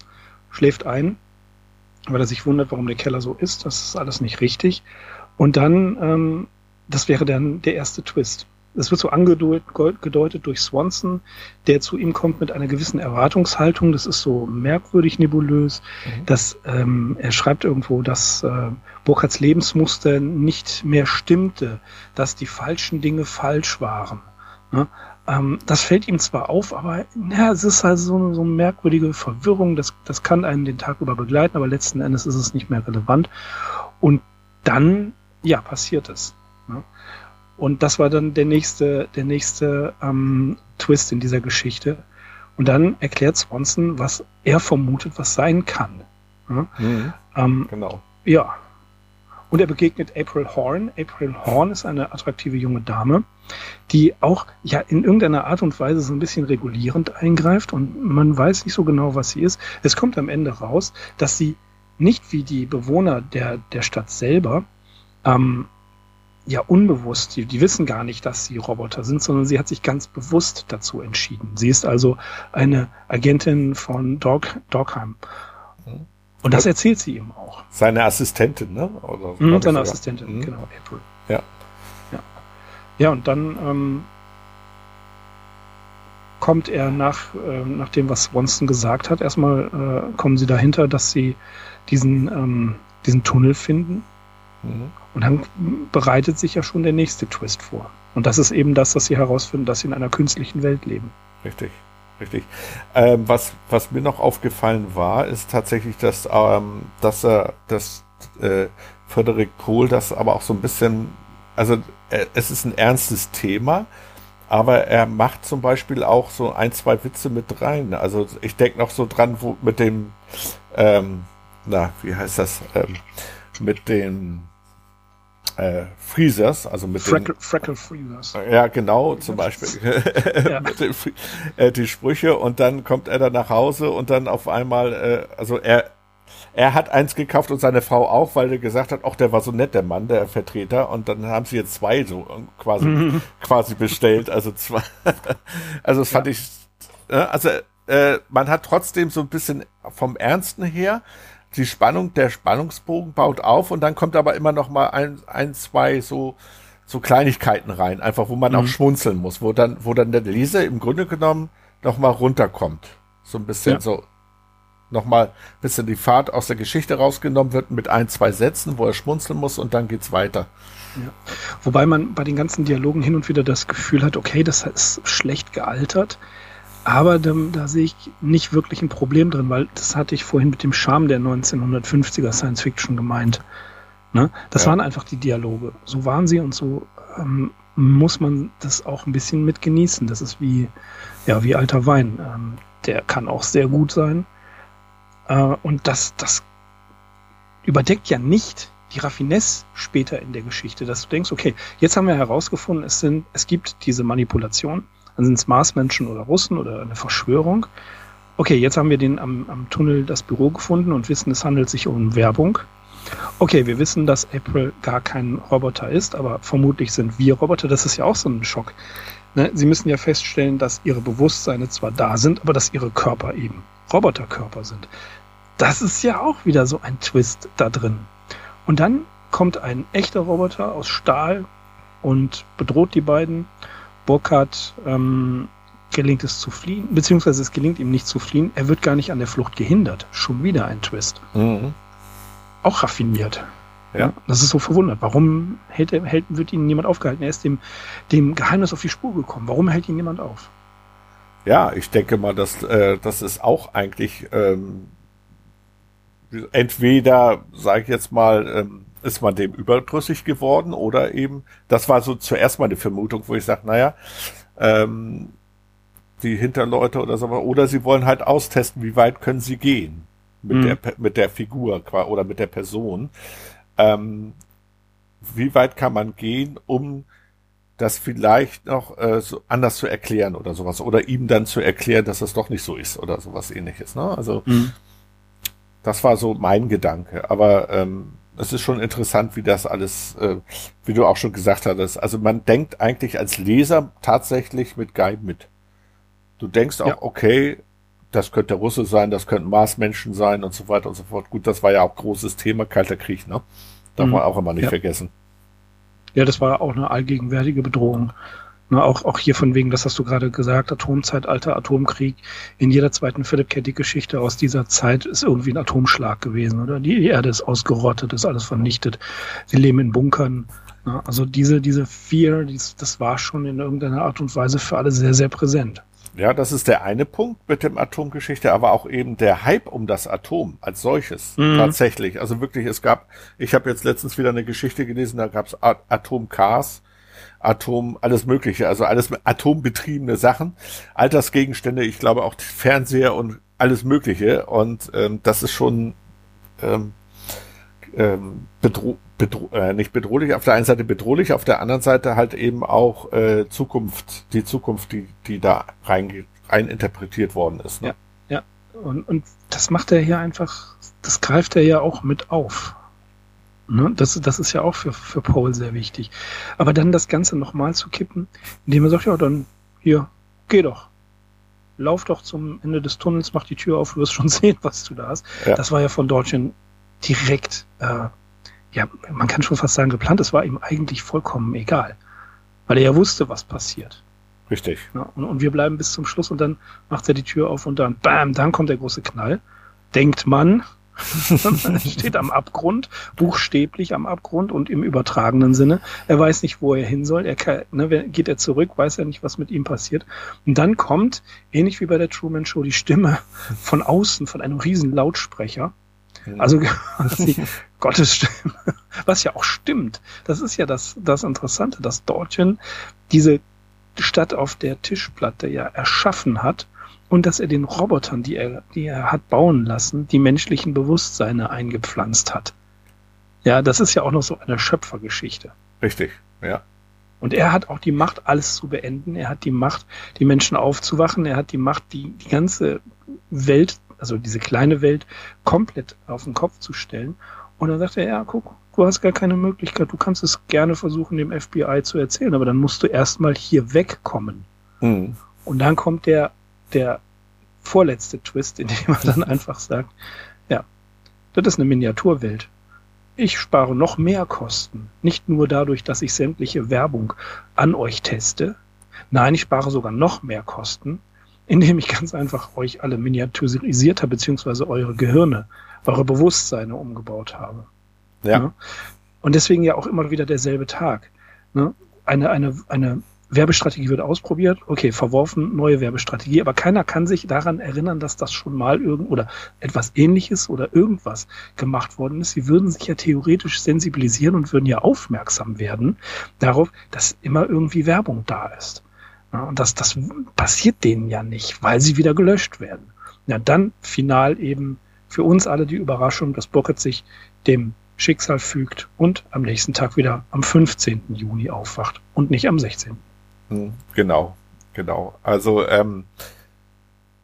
schläft ein, weil er sich wundert, warum der Keller so ist. Das ist alles nicht richtig. Und dann, ähm, das wäre dann der erste Twist. Es wird so angedeutet durch Swanson, der zu ihm kommt mit einer gewissen Erwartungshaltung. Das ist so merkwürdig nebulös. Mhm. Dass, ähm, er schreibt irgendwo, dass äh, Burkhards Lebensmuster nicht mehr stimmte, dass die falschen Dinge falsch waren. Ne? Ähm, das fällt ihm zwar auf, aber ja, es ist halt so, so eine merkwürdige Verwirrung. Das, das kann einen den Tag über begleiten, aber letzten Endes ist es nicht mehr relevant. Und dann, ja, passiert es. Ne? Und das war dann der nächste, der nächste ähm, Twist in dieser Geschichte. Und dann erklärt Swanson, was er vermutet, was sein kann. Ne? Mhm, ähm, genau. Ja, und er begegnet April Horn. April Horn ist eine attraktive junge Dame, die auch ja in irgendeiner Art und Weise so ein bisschen regulierend eingreift und man weiß nicht so genau, was sie ist. Es kommt am Ende raus, dass sie nicht wie die Bewohner der, der Stadt selber ähm, ja unbewusst, die, die wissen gar nicht, dass sie Roboter sind, sondern sie hat sich ganz bewusst dazu entschieden. Sie ist also eine Agentin von Dog, Dogheim. Mhm. Und das erzählt sie ihm auch. Seine Assistentin, ne? Oder, mhm, seine Assistentin, mhm. genau, April. Ja. Ja, ja und dann ähm, kommt er nach, äh, nach dem, was Swanson gesagt hat. Erstmal äh, kommen sie dahinter, dass sie diesen, ähm, diesen Tunnel finden. Mhm. Und dann bereitet sich ja schon der nächste Twist vor. Und das ist eben das, dass sie herausfinden, dass sie in einer künstlichen Welt leben. Richtig. Richtig. Ähm, was, was mir noch aufgefallen war, ist tatsächlich, dass, ähm, dass er, dass äh, Frederik Kohl das aber auch so ein bisschen, also äh, es ist ein ernstes Thema, aber er macht zum Beispiel auch so ein, zwei Witze mit rein. Also ich denke noch so dran, wo mit dem, ähm, na, wie heißt das, ähm, mit dem äh, Freezers, also mit Freckle, den, Freckle Freezers. Ja, genau, zum Beispiel ja. den, äh, die Sprüche und dann kommt er dann nach Hause und dann auf einmal, äh, also er er hat eins gekauft und seine Frau auch, weil er gesagt hat, ach, der war so nett, der Mann, der Vertreter. Und dann haben sie jetzt zwei so äh, quasi, mhm. quasi bestellt. Also zwei. also das fand ja. ich, äh, also äh, man hat trotzdem so ein bisschen vom Ernsten her die Spannung, der Spannungsbogen baut auf und dann kommt aber immer noch mal ein, ein zwei so, so Kleinigkeiten rein, einfach wo man mhm. auch schmunzeln muss, wo dann, wo dann der Leser im Grunde genommen noch mal runterkommt. So ein bisschen ja. so, noch mal ein bisschen die Fahrt aus der Geschichte rausgenommen wird mit ein, zwei Sätzen, wo er schmunzeln muss und dann geht's weiter. Ja. Wobei man bei den ganzen Dialogen hin und wieder das Gefühl hat, okay, das ist schlecht gealtert. Aber da, da sehe ich nicht wirklich ein Problem drin, weil das hatte ich vorhin mit dem Charme der 1950er Science Fiction gemeint. Ne? Das ja. waren einfach die Dialoge. So waren sie und so ähm, muss man das auch ein bisschen mit genießen. Das ist wie, ja, wie alter Wein. Ähm, der kann auch sehr gut sein. Äh, und das, das überdeckt ja nicht die Raffinesse später in der Geschichte, dass du denkst, okay, jetzt haben wir herausgefunden, es sind, es gibt diese Manipulation, dann sind es Marsmenschen oder Russen oder eine Verschwörung. Okay, jetzt haben wir den am, am Tunnel das Büro gefunden und wissen, es handelt sich um Werbung. Okay, wir wissen, dass April gar kein Roboter ist, aber vermutlich sind wir Roboter. Das ist ja auch so ein Schock. Ne? Sie müssen ja feststellen, dass ihre Bewusstseine zwar da sind, aber dass ihre Körper eben Roboterkörper sind. Das ist ja auch wieder so ein Twist da drin. Und dann kommt ein echter Roboter aus Stahl und bedroht die beiden. Burkhardt ähm, gelingt es zu fliehen, beziehungsweise es gelingt ihm nicht zu fliehen. Er wird gar nicht an der Flucht gehindert. Schon wieder ein Twist. Mhm. Auch raffiniert. Ja. Das ist so verwundert. Warum hält, hält, wird ihn niemand aufgehalten? Er ist dem, dem Geheimnis auf die Spur gekommen. Warum hält ihn niemand auf? Ja, ich denke mal, dass äh, das ist auch eigentlich ähm, entweder, sage ich jetzt mal, ähm, ist man dem überdrüssig geworden oder eben, das war so zuerst mal eine Vermutung, wo ich sage, naja, ähm, die Hinterleute oder so, oder sie wollen halt austesten, wie weit können sie gehen mit mhm. der mit der Figur oder mit der Person. Ähm, wie weit kann man gehen, um das vielleicht noch äh, so anders zu erklären oder sowas oder ihm dann zu erklären, dass das doch nicht so ist oder sowas ähnliches. Ne? Also mhm. das war so mein Gedanke. Aber ähm, es ist schon interessant, wie das alles, äh, wie du auch schon gesagt hattest. Also man denkt eigentlich als Leser tatsächlich mit Guy mit. Du denkst auch, ja. okay, das könnte Russe sein, das könnten Marsmenschen sein und so weiter und so fort. Gut, das war ja auch großes Thema, Kalter Krieg, ne? Darf mhm. man auch immer nicht ja. vergessen. Ja, das war auch eine allgegenwärtige Bedrohung. Ne, auch, auch hier von wegen, das hast du gerade gesagt, Atomzeitalter, Atomkrieg. In jeder zweiten Philip K. Dick-Geschichte aus dieser Zeit ist irgendwie ein Atomschlag gewesen, oder? Die Erde ist ausgerottet, ist alles vernichtet. Sie leben in Bunkern. Ne? Also diese, diese Fear, dies, das war schon in irgendeiner Art und Weise für alle sehr, sehr präsent. Ja, das ist der eine Punkt mit dem Atomgeschichte, aber auch eben der Hype um das Atom als solches. Mhm. Tatsächlich. Also wirklich, es gab, ich habe jetzt letztens wieder eine Geschichte gelesen, da gab es Atomcars Atom, alles Mögliche, also alles atombetriebene Sachen, Altersgegenstände, ich glaube auch Fernseher und alles Mögliche. Und ähm, das ist schon ähm, ähm, bedro bedro äh, nicht bedrohlich, auf der einen Seite bedrohlich, auf der anderen Seite halt eben auch äh, Zukunft, die Zukunft, die, die da rein, rein interpretiert worden ist. Ne? Ja, ja. Und, und das macht er hier einfach, das greift er ja auch mit auf. Ne? Das, das ist ja auch für, für Paul sehr wichtig. Aber dann das Ganze nochmal zu kippen, indem er sagt, ja, dann hier, geh doch. Lauf doch zum Ende des Tunnels, mach die Tür auf, du wirst schon sehen, was du da hast. Ja. Das war ja von Deutschen direkt, äh, ja, man kann schon fast sagen, geplant. Es war ihm eigentlich vollkommen egal. Weil er ja wusste, was passiert. Richtig. Ja, und, und wir bleiben bis zum Schluss und dann macht er die Tür auf und dann, bam, dann kommt der große Knall. Denkt man, steht am Abgrund, buchstäblich am Abgrund und im übertragenen Sinne. Er weiß nicht, wo er hin soll. Er kann, ne, geht er zurück, weiß er nicht, was mit ihm passiert. Und dann kommt, ähnlich wie bei der Truman Show, die Stimme von außen, von einem riesen Lautsprecher. Also Gottes Stimme, was ja auch stimmt. Das ist ja das, das Interessante, dass Dortchen diese Stadt auf der Tischplatte ja erschaffen hat und dass er den Robotern, die er, die er hat bauen lassen, die menschlichen Bewusstseine eingepflanzt hat. Ja, das ist ja auch noch so eine Schöpfergeschichte. Richtig, ja. Und er hat auch die Macht, alles zu beenden. Er hat die Macht, die Menschen aufzuwachen. Er hat die Macht, die, die ganze Welt, also diese kleine Welt, komplett auf den Kopf zu stellen. Und dann sagt er, ja, guck, du hast gar keine Möglichkeit. Du kannst es gerne versuchen, dem FBI zu erzählen, aber dann musst du erstmal hier wegkommen. Mhm. Und dann kommt der der vorletzte Twist, in dem man dann einfach sagt, ja, das ist eine Miniaturwelt. Ich spare noch mehr Kosten. Nicht nur dadurch, dass ich sämtliche Werbung an euch teste. Nein, ich spare sogar noch mehr Kosten, indem ich ganz einfach euch alle miniaturisiert habe, beziehungsweise eure Gehirne, eure Bewusstseine umgebaut habe. Ja. ja. Und deswegen ja auch immer wieder derselbe Tag. Ne? Eine, eine, eine Werbestrategie wird ausprobiert, okay, verworfen, neue Werbestrategie, aber keiner kann sich daran erinnern, dass das schon mal irgend oder etwas ähnliches oder irgendwas gemacht worden ist. Sie würden sich ja theoretisch sensibilisieren und würden ja aufmerksam werden darauf, dass immer irgendwie Werbung da ist. Ja, und das, das passiert denen ja nicht, weil sie wieder gelöscht werden. Ja, dann final eben für uns alle die Überraschung, dass Burkhardt sich dem Schicksal fügt und am nächsten Tag wieder am 15. Juni aufwacht und nicht am 16. Hm, genau, genau. Also ähm,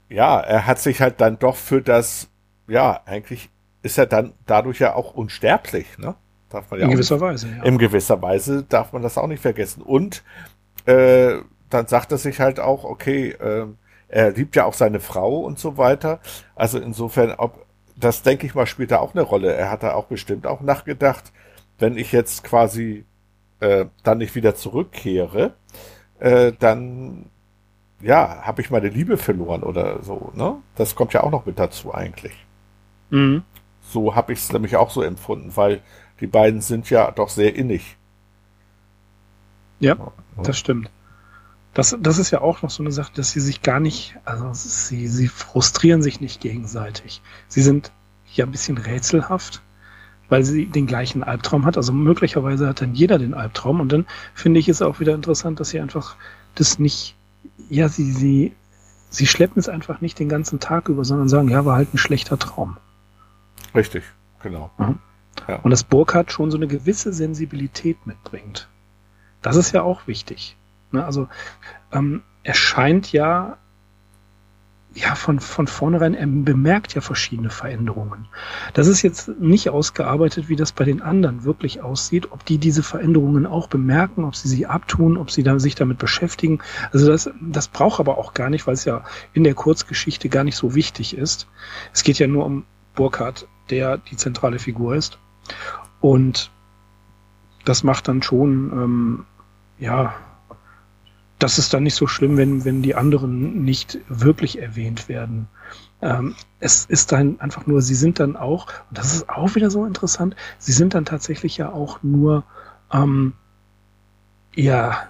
ja, er hat sich halt dann doch für das, ja, eigentlich ist er dann dadurch ja auch unsterblich, ne? Darf man ja in gewisser nicht, Weise, ja. In gewisser Weise darf man das auch nicht vergessen. Und äh, dann sagt er sich halt auch, okay, äh, er liebt ja auch seine Frau und so weiter. Also insofern, ob das denke ich mal spielt da auch eine Rolle. Er hat da auch bestimmt auch nachgedacht, wenn ich jetzt quasi äh, dann nicht wieder zurückkehre, äh, dann ja, habe ich meine Liebe verloren oder so, ne? Das kommt ja auch noch mit dazu eigentlich. Mhm. So habe ich es nämlich auch so empfunden, weil die beiden sind ja doch sehr innig. Ja, ja. das stimmt. Das, das ist ja auch noch so eine Sache, dass sie sich gar nicht, also sie, sie frustrieren sich nicht gegenseitig. Sie sind ja ein bisschen rätselhaft, weil sie den gleichen Albtraum hat. Also möglicherweise hat dann jeder den Albtraum und dann finde ich es auch wieder interessant, dass sie einfach das nicht, ja, sie, sie, sie schleppen es einfach nicht den ganzen Tag über, sondern sagen, ja, war halt ein schlechter Traum. Richtig, genau. Mhm. Ja. Und dass Burkhardt schon so eine gewisse Sensibilität mitbringt. Das ist ja auch wichtig. Ne? Also ähm, er scheint ja ja, von, von vornherein, er bemerkt ja verschiedene Veränderungen. Das ist jetzt nicht ausgearbeitet, wie das bei den anderen wirklich aussieht, ob die diese Veränderungen auch bemerken, ob sie sie abtun, ob sie da, sich damit beschäftigen. Also das, das braucht aber auch gar nicht, weil es ja in der Kurzgeschichte gar nicht so wichtig ist. Es geht ja nur um Burkhardt, der die zentrale Figur ist. Und das macht dann schon, ähm, ja, das ist dann nicht so schlimm, wenn, wenn die anderen nicht wirklich erwähnt werden. Ähm, es ist dann einfach nur, sie sind dann auch, und das ist auch wieder so interessant, sie sind dann tatsächlich ja auch nur, ähm, ja,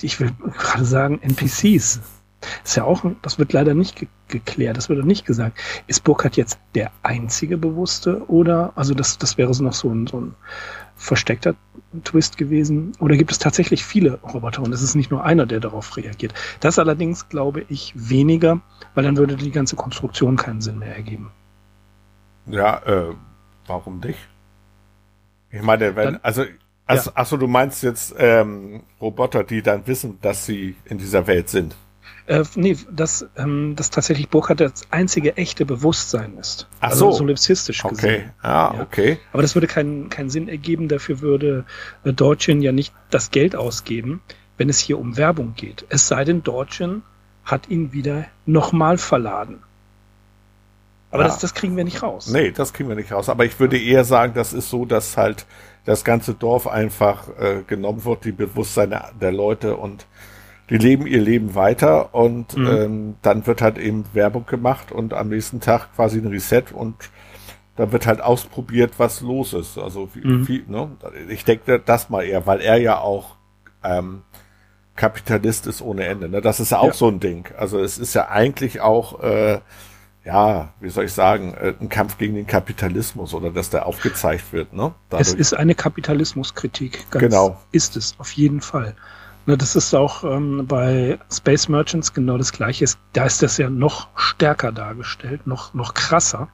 ich will gerade sagen, NPCs. Ist ja auch, das wird leider nicht ge geklärt, das wird nicht gesagt. Ist Burkhardt jetzt der einzige Bewusste oder, also das, das wäre so noch so ein, so ein versteckter Twist gewesen? Oder gibt es tatsächlich viele Roboter und es ist nicht nur einer, der darauf reagiert? Das allerdings glaube ich weniger, weil dann würde die ganze Konstruktion keinen Sinn mehr ergeben. Ja, äh, warum nicht? Ich meine, wenn, dann, also, also ja. achso, du meinst jetzt ähm, Roboter, die dann wissen, dass sie in dieser Welt sind. Äh, nee, dass, ähm, dass tatsächlich Burkhardt das einzige echte Bewusstsein ist. Ach also so. solipsistisch okay. gesehen. Ah, ja. okay. Aber das würde keinen keinen Sinn ergeben. Dafür würde äh, Deutschen ja nicht das Geld ausgeben, wenn es hier um Werbung geht. Es sei denn, Deutschen hat ihn wieder nochmal verladen. Aber ja. das, das kriegen wir nicht raus. Nee, das kriegen wir nicht raus. Aber ich würde eher sagen, das ist so, dass halt das ganze Dorf einfach äh, genommen wird, die Bewusstsein der Leute und die leben ihr Leben weiter und mhm. ähm, dann wird halt eben Werbung gemacht und am nächsten Tag quasi ein Reset und da wird halt ausprobiert, was los ist. Also wie, mhm. wie, ne? ich denke das mal eher, weil er ja auch ähm, Kapitalist ist ohne Ende. Ne? Das ist ja auch ja. so ein Ding. Also es ist ja eigentlich auch äh, ja, wie soll ich sagen, äh, ein Kampf gegen den Kapitalismus oder dass der aufgezeigt wird. Ne? Dadurch. Es ist eine Kapitalismuskritik. Ganz genau. Ist es, auf jeden Fall. Das ist auch ähm, bei Space Merchants genau das gleiche. Da ist das ja noch stärker dargestellt, noch, noch krasser.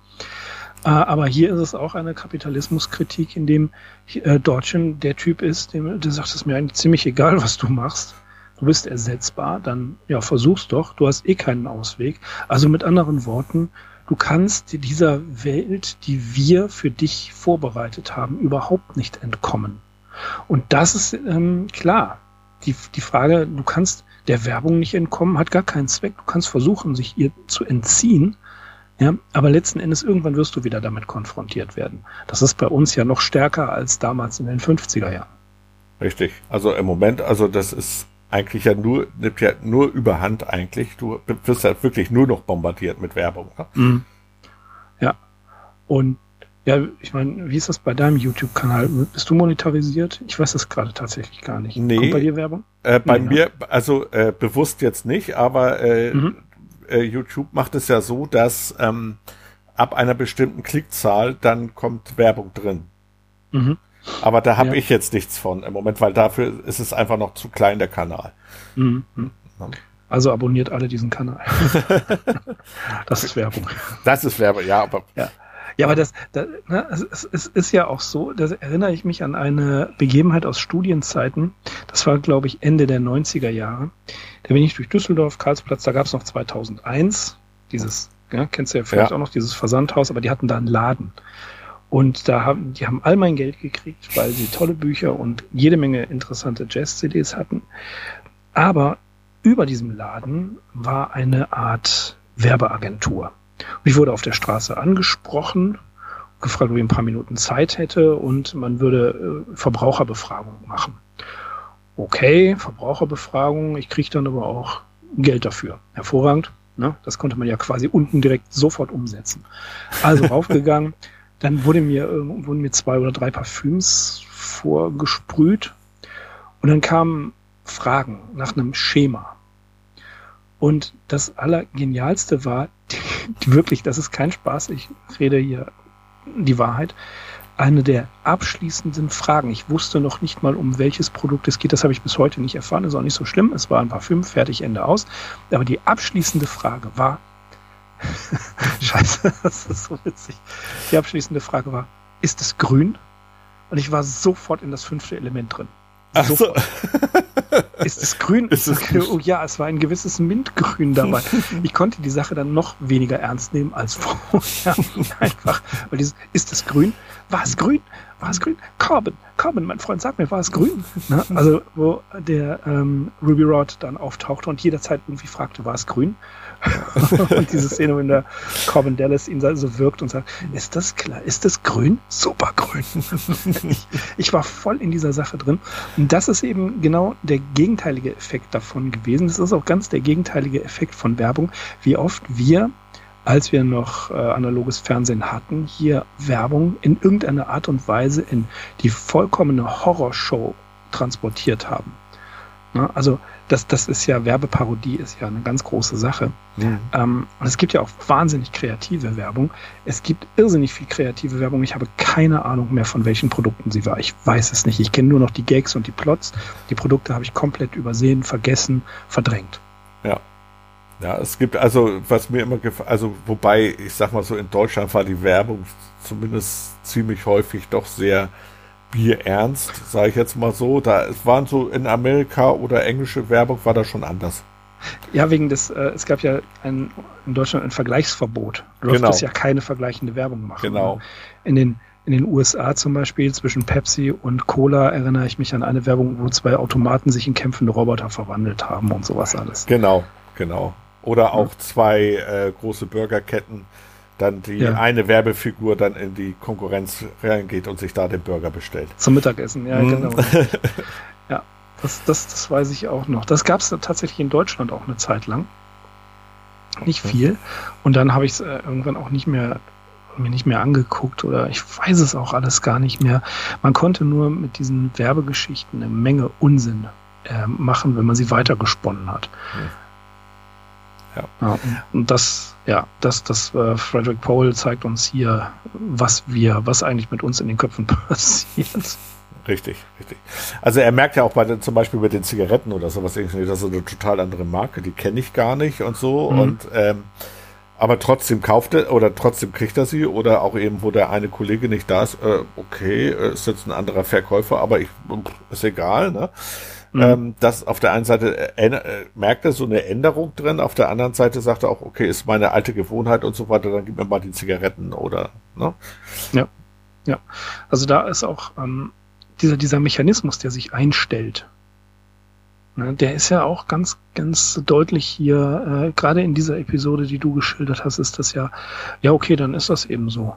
Äh, aber hier ist es auch eine Kapitalismuskritik, in dem äh, Deutschen der Typ ist, dem, der sagt, es ist mir eigentlich ziemlich egal, was du machst. Du bist ersetzbar, dann ja, versuch's doch, du hast eh keinen Ausweg. Also mit anderen Worten, du kannst dieser Welt, die wir für dich vorbereitet haben, überhaupt nicht entkommen. Und das ist ähm, klar die, die Frage, du kannst der Werbung nicht entkommen, hat gar keinen Zweck. Du kannst versuchen, sich ihr zu entziehen. Ja, aber letzten Endes irgendwann wirst du wieder damit konfrontiert werden. Das ist bei uns ja noch stärker als damals in den 50er Jahren. Richtig. Also im Moment, also das ist eigentlich ja nur, nimmt ja nur überhand eigentlich. Du wirst ja wirklich nur noch bombardiert mit Werbung. Ne? Mhm. Ja. Und ja, ich meine, wie ist das bei deinem YouTube-Kanal? Bist du monetarisiert? Ich weiß das gerade tatsächlich gar nicht. Nee. Kommt bei dir Werbung? Äh, bei nee, ne? mir, also äh, bewusst jetzt nicht, aber äh, mhm. äh, YouTube macht es ja so, dass ähm, ab einer bestimmten Klickzahl dann kommt Werbung drin. Mhm. Aber da habe ja. ich jetzt nichts von im Moment, weil dafür ist es einfach noch zu klein, der Kanal. Mhm. Also abonniert alle diesen Kanal. das ist Werbung. Das ist Werbung, ja, aber. Ja. Ja, aber das, das ne, es, es ist ja auch so, da erinnere ich mich an eine Begebenheit aus Studienzeiten. Das war, glaube ich, Ende der 90er Jahre. Da bin ich durch Düsseldorf, Karlsplatz, da gab es noch 2001, dieses, ja, kennst du ja vielleicht ja. auch noch, dieses Versandhaus, aber die hatten da einen Laden. Und da haben, die haben all mein Geld gekriegt, weil sie tolle Bücher und jede Menge interessante Jazz-CDs hatten. Aber über diesem Laden war eine Art Werbeagentur. Und ich wurde auf der Straße angesprochen, gefragt, ob ich ein paar Minuten Zeit hätte und man würde äh, Verbraucherbefragung machen. Okay, Verbraucherbefragung, ich kriege dann aber auch Geld dafür. Hervorragend. Ne? Das konnte man ja quasi unten direkt sofort umsetzen. Also raufgegangen, dann wurde mir, äh, wurden mir zwei oder drei Parfüms vorgesprüht und dann kamen Fragen nach einem Schema. Und das Allergenialste war, die, wirklich, das ist kein Spaß, ich rede hier die Wahrheit, eine der abschließenden Fragen. Ich wusste noch nicht mal, um welches Produkt es geht. Das habe ich bis heute nicht erfahren. Ist auch nicht so schlimm. Es war ein Parfüm, fertig, Ende aus. Aber die abschließende Frage war, scheiße, das ist so witzig. Die abschließende Frage war, ist es grün? Und ich war sofort in das fünfte Element drin. Ach so. Ist es grün? Ist es grün? Oh ja, es war ein gewisses Mintgrün dabei. Ich konnte die Sache dann noch weniger ernst nehmen als vorher. Einfach, weil dieses, ist es grün? War es grün? War es grün? Corbin, Corbin, mein Freund, sag mir, war es grün? Na, also, wo der ähm, Ruby Rod dann auftauchte und jederzeit irgendwie fragte, war es grün? und diese Szene, wenn der Corbin Dallas ihn so wirkt und sagt, ist das klar, ist das grün? Super grün. ich, ich, war voll in dieser Sache drin. Und das ist eben genau der gegenteilige Effekt davon gewesen. Das ist auch ganz der gegenteilige Effekt von Werbung, wie oft wir als wir noch äh, analoges Fernsehen hatten, hier Werbung in irgendeiner Art und Weise in die vollkommene Horrorshow transportiert haben. Ne? Also das, das ist ja Werbeparodie, ist ja eine ganz große Sache. Ja. Ähm, und es gibt ja auch wahnsinnig kreative Werbung. Es gibt irrsinnig viel kreative Werbung. Ich habe keine Ahnung mehr, von welchen Produkten sie war. Ich weiß es nicht. Ich kenne nur noch die Gags und die Plots. Die Produkte habe ich komplett übersehen, vergessen, verdrängt. Ja. Ja, es gibt also, was mir immer gefällt, also wobei, ich sag mal so, in Deutschland war die Werbung zumindest ziemlich häufig doch sehr bierernst, sage ich jetzt mal so. Da es waren so in Amerika oder englische Werbung war das schon anders. Ja, wegen des, äh, es gab ja ein, in Deutschland ein Vergleichsverbot. Du genau. durftest ja keine vergleichende Werbung machen. Genau. In den, in den USA zum Beispiel zwischen Pepsi und Cola erinnere ich mich an eine Werbung, wo zwei Automaten sich in kämpfende Roboter verwandelt haben und sowas alles. Genau, genau. Oder auch ja. zwei äh, große Burgerketten, dann die ja. eine Werbefigur dann in die Konkurrenz reingeht und sich da den Burger bestellt. Zum Mittagessen, ja, mhm. genau. ja, das, das, das weiß ich auch noch. Das gab es tatsächlich in Deutschland auch eine Zeit lang. Nicht viel. Und dann habe ich es äh, irgendwann auch nicht mehr mir nicht mehr angeguckt oder ich weiß es auch alles gar nicht mehr. Man konnte nur mit diesen Werbegeschichten eine Menge Unsinn äh, machen, wenn man sie weitergesponnen hat. Mhm. Ja. ja. Und das, ja, das, das äh, Frederick Powell zeigt uns hier, was wir, was eigentlich mit uns in den Köpfen passiert. Richtig, richtig. Also er merkt ja auch bei den, zum Beispiel mit den Zigaretten oder sowas, das ist eine total andere Marke, die kenne ich gar nicht und so. Mhm. Und ähm, aber trotzdem kauft er oder trotzdem kriegt er sie oder auch eben, wo der eine Kollege nicht da ist, äh, okay, äh, ist jetzt ein anderer Verkäufer, aber ich ist egal, ne? Mhm. Ähm, das auf der einen Seite äh, äh, merkt er so eine Änderung drin, auf der anderen Seite sagt er auch, okay, ist meine alte Gewohnheit und so weiter, dann gib mir mal die Zigaretten oder, ne? Ja. Ja. Also da ist auch ähm, dieser, dieser Mechanismus, der sich einstellt. Ne, der ist ja auch ganz, ganz deutlich hier, äh, gerade in dieser Episode, die du geschildert hast, ist das ja, ja, okay, dann ist das eben so.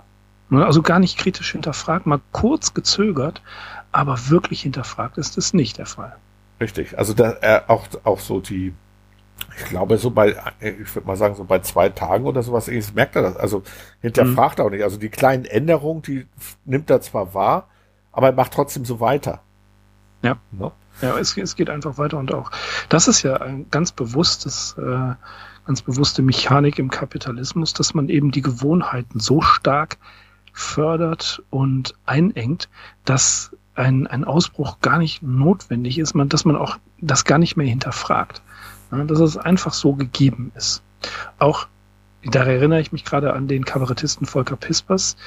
Ne, also gar nicht kritisch hinterfragt, mal kurz gezögert, aber wirklich hinterfragt ist es nicht der Fall. Richtig. Also da er auch, auch so die, ich glaube, so bei, ich würde mal sagen, so bei zwei Tagen oder sowas, ich merkt er das. Also hinterfragt mhm. auch nicht. Also die kleinen Änderungen, die nimmt er zwar wahr, aber er macht trotzdem so weiter. Ja. No? Ja, es, es geht einfach weiter und auch. Das ist ja ein ganz bewusstes, äh, ganz bewusste Mechanik im Kapitalismus, dass man eben die Gewohnheiten so stark fördert und einengt, dass ein, ein Ausbruch gar nicht notwendig ist, man, dass man auch das gar nicht mehr hinterfragt. Ja, dass es einfach so gegeben ist. Auch da erinnere ich mich gerade an den Kabarettisten Volker Pispers,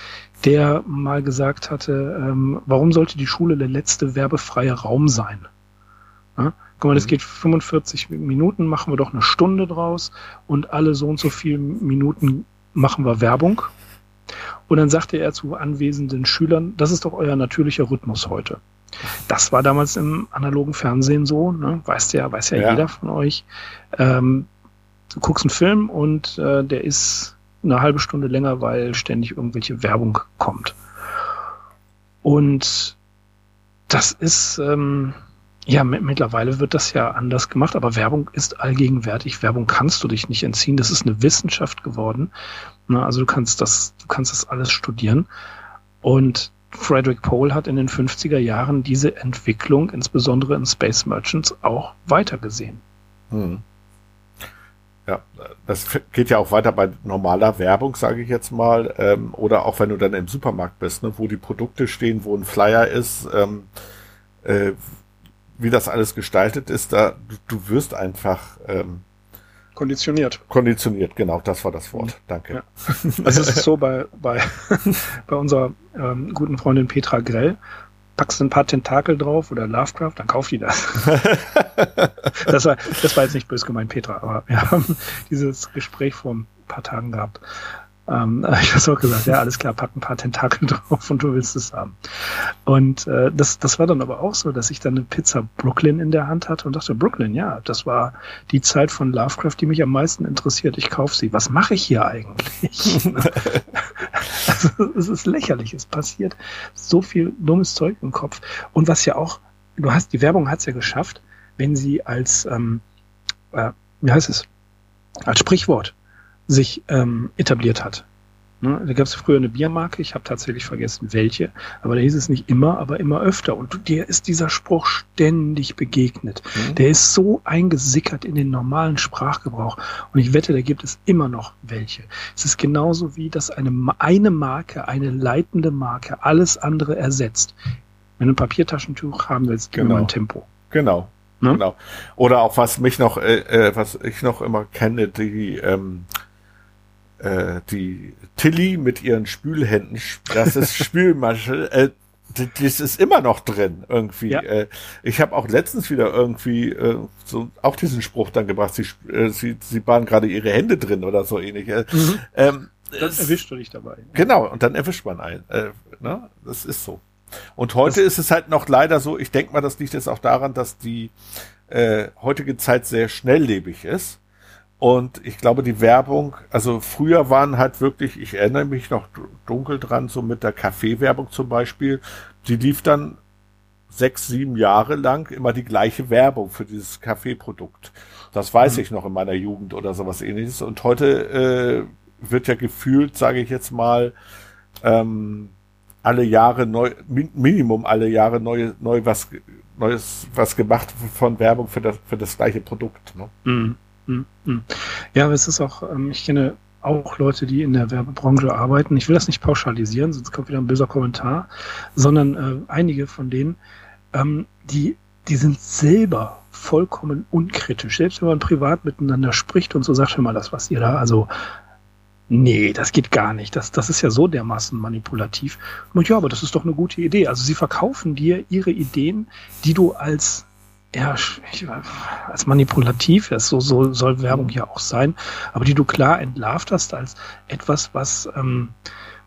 der mal gesagt hatte, ähm, warum sollte die Schule der letzte werbefreie Raum sein? Ja? Guck mal, das mhm. geht 45 Minuten, machen wir doch eine Stunde draus und alle so und so viele Minuten machen wir Werbung. Und dann sagte er zu anwesenden Schülern, das ist doch euer natürlicher Rhythmus heute. Das war damals im analogen Fernsehen so, ne? weiß ja, weiß ja, ja. jeder von euch. Ähm, du guckst einen Film und äh, der ist eine halbe Stunde länger, weil ständig irgendwelche Werbung kommt. Und das ist, ähm, ja, mittlerweile wird das ja anders gemacht, aber Werbung ist allgegenwärtig. Werbung kannst du dich nicht entziehen. Das ist eine Wissenschaft geworden. Na, also du kannst das, du kannst das alles studieren. Und Frederick Pohl hat in den 50er Jahren diese Entwicklung, insbesondere in Space Merchants, auch weitergesehen. Hm. Ja, das geht ja auch weiter bei normaler Werbung, sage ich jetzt mal, ähm, oder auch wenn du dann im Supermarkt bist, ne, wo die Produkte stehen, wo ein Flyer ist, ähm, äh, wie das alles gestaltet ist, da du, du wirst einfach ähm, konditioniert. Konditioniert, genau, das war das Wort. Mhm. Danke. Ja. Also es ist so bei bei bei unserer ähm, guten Freundin Petra Grell, packst ein paar Tentakel drauf oder Lovecraft, dann kauft die das. das, war, das war jetzt nicht bös gemeint, Petra, aber wir haben dieses Gespräch vor ein paar Tagen gehabt. Ähm, ich habe auch gesagt, ja, alles klar, pack ein paar Tentakel drauf und du willst es haben. Und äh, das, das war dann aber auch so, dass ich dann eine Pizza Brooklyn in der Hand hatte und dachte, Brooklyn, ja, das war die Zeit von Lovecraft, die mich am meisten interessiert. Ich kaufe sie. Was mache ich hier eigentlich? also, es ist lächerlich. Es passiert so viel dummes Zeug im Kopf. Und was ja auch, du hast, die Werbung hat es ja geschafft, wenn sie als, ähm, äh, wie heißt es, als Sprichwort sich ähm, etabliert hat. Ne? Da gab es früher eine Biermarke, ich habe tatsächlich vergessen welche, aber da hieß es nicht immer, aber immer öfter. Und dir ist dieser Spruch ständig begegnet. Mhm. Der ist so eingesickert in den normalen Sprachgebrauch. Und ich wette, da gibt es immer noch welche. Es ist genauso wie, dass eine, eine Marke, eine leitende Marke alles andere ersetzt. Wenn du ein Papiertaschentuch haben willst, genau. ein Tempo. Genau. Ne? Genau. Oder auch was mich noch, äh, äh, was ich noch immer kenne, die ähm, äh, die Tilly mit ihren Spülhänden, das ist Spülmasche, äh, das ist immer noch drin irgendwie. Ja. Äh, ich habe auch letztens wieder irgendwie äh, so auch diesen Spruch dann gebracht. Sie, äh, sie, sie waren gerade ihre Hände drin oder so ähnlich. Äh, mhm. Ähm, dann erwischt du dich dabei. Genau, und dann erwischt man einen. Äh, ne? Das ist so. Und heute das ist es halt noch leider so, ich denke mal, das liegt jetzt auch daran, dass die äh, heutige Zeit sehr schnelllebig ist. Und ich glaube, die Werbung, also früher waren halt wirklich, ich erinnere mich noch dunkel dran, so mit der Kaffeewerbung zum Beispiel, die lief dann sechs, sieben Jahre lang immer die gleiche Werbung für dieses Kaffeeprodukt. Das weiß mhm. ich noch in meiner Jugend oder sowas ähnliches. Und heute äh, wird ja gefühlt, sage ich jetzt mal, ähm, alle Jahre neu, Minimum alle Jahre neu, neu was, Neues, was gemacht von Werbung für das, für das gleiche Produkt. Ne? Mhm. Hm, hm. Ja, aber es ist auch, ähm, ich kenne auch Leute, die in der Werbebranche arbeiten. Ich will das nicht pauschalisieren, sonst kommt wieder ein böser Kommentar, sondern äh, einige von denen, ähm, die, die sind selber vollkommen unkritisch. Selbst wenn man privat miteinander spricht und so sagt, hör mal, das, was ihr da, also nee, das geht gar nicht. Das, das ist ja so dermaßen manipulativ. Und ja, aber das ist doch eine gute Idee. Also sie verkaufen dir ihre Ideen, die du als ja, ich, als manipulativ, das so, so soll Werbung ja auch sein, aber die du klar entlarvt hast als etwas, was ähm,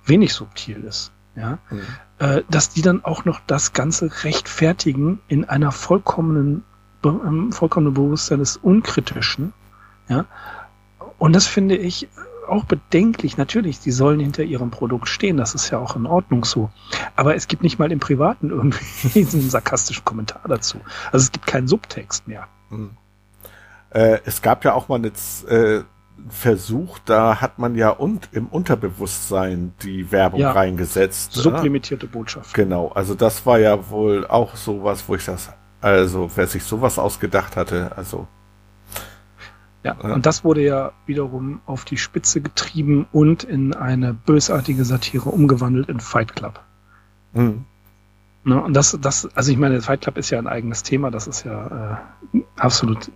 wenig subtil ist. Ja, mhm. äh, dass die dann auch noch das Ganze rechtfertigen in einer vollkommenen, ähm, vollkommenen Bewusstsein des Unkritischen. Ja, und das finde ich auch bedenklich. Natürlich, sie sollen hinter ihrem Produkt stehen. Das ist ja auch in Ordnung so. Aber es gibt nicht mal im Privaten irgendwie einen sarkastischen Kommentar dazu. Also es gibt keinen Subtext mehr. Hm. Äh, es gab ja auch mal äh, Versuch, da hat man ja und im Unterbewusstsein die Werbung ja, reingesetzt. Sublimitierte Botschaft. Genau, also das war ja wohl auch sowas, wo ich das, also wer sich sowas ausgedacht hatte, also ja, ja, und das wurde ja wiederum auf die Spitze getrieben und in eine bösartige Satire umgewandelt in Fight Club. Mhm. Ne, und das, das, also ich meine, Fight Club ist ja ein eigenes Thema, das ist ja äh, absolut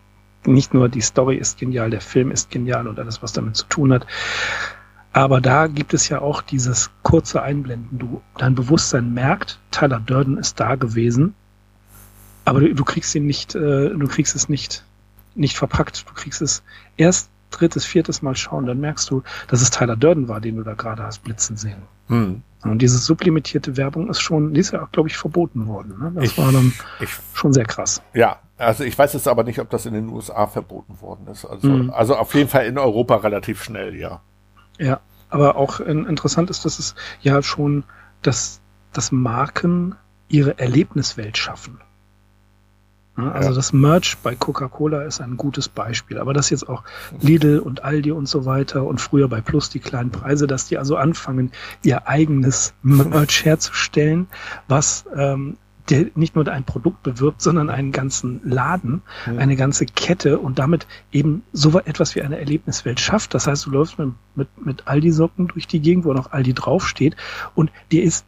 nicht nur die Story ist genial, der Film ist genial und alles, was damit zu tun hat. Aber da gibt es ja auch dieses kurze Einblenden. Du, dein Bewusstsein merkt, Tyler Durden ist da gewesen, aber du, du kriegst ihn nicht, äh, du kriegst es nicht, nicht verpackt. Du kriegst es erst drittes, viertes Mal schauen, dann merkst du, dass es Tyler Durden war, den du da gerade hast blitzen sehen. Hm. Und diese sublimitierte Werbung ist schon, die ist ja, glaube ich, verboten worden. Ne? Das ich, war dann ich, schon sehr krass. Ja, also ich weiß jetzt aber nicht, ob das in den USA verboten worden ist. Also, hm. also auf jeden Fall in Europa relativ schnell, ja. Ja, aber auch interessant ist, dass es ja schon, dass, dass Marken ihre Erlebniswelt schaffen. Also ja. das Merch bei Coca-Cola ist ein gutes Beispiel. Aber das jetzt auch Lidl und Aldi und so weiter und früher bei Plus die kleinen Preise, dass die also anfangen, ihr eigenes Merch herzustellen, was ähm, der nicht nur ein Produkt bewirbt, sondern einen ganzen Laden, mhm. eine ganze Kette und damit eben so etwas wie eine Erlebniswelt schafft. Das heißt, du läufst mit, mit, mit Aldi-Socken durch die Gegend, wo noch Aldi draufsteht und dir ist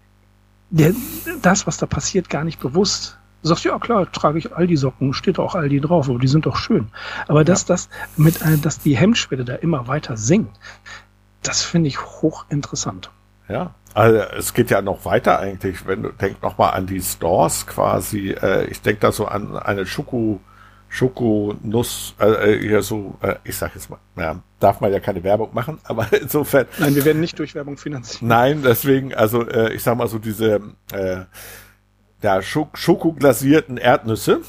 der, das, was da passiert, gar nicht bewusst. Du sagst, ja klar, trage ich Aldi-Socken, steht auch Aldi drauf, aber die sind doch schön. Aber ja. dass das mit, äh, dass die Hemmschwelle da immer weiter sinkt, das finde ich hochinteressant. Ja, also es geht ja noch weiter eigentlich, wenn du denkst nochmal an die Stores quasi. Äh, ich denke da so an eine Schoko, Schoko-Nuss, äh, hier so, äh, ich sag jetzt mal, ja, darf man ja keine Werbung machen, aber insofern. Nein, wir werden nicht durch Werbung finanziert. Nein, deswegen, also äh, ich sag mal so diese äh, ja, Schok schokoglasierten Erdnüsse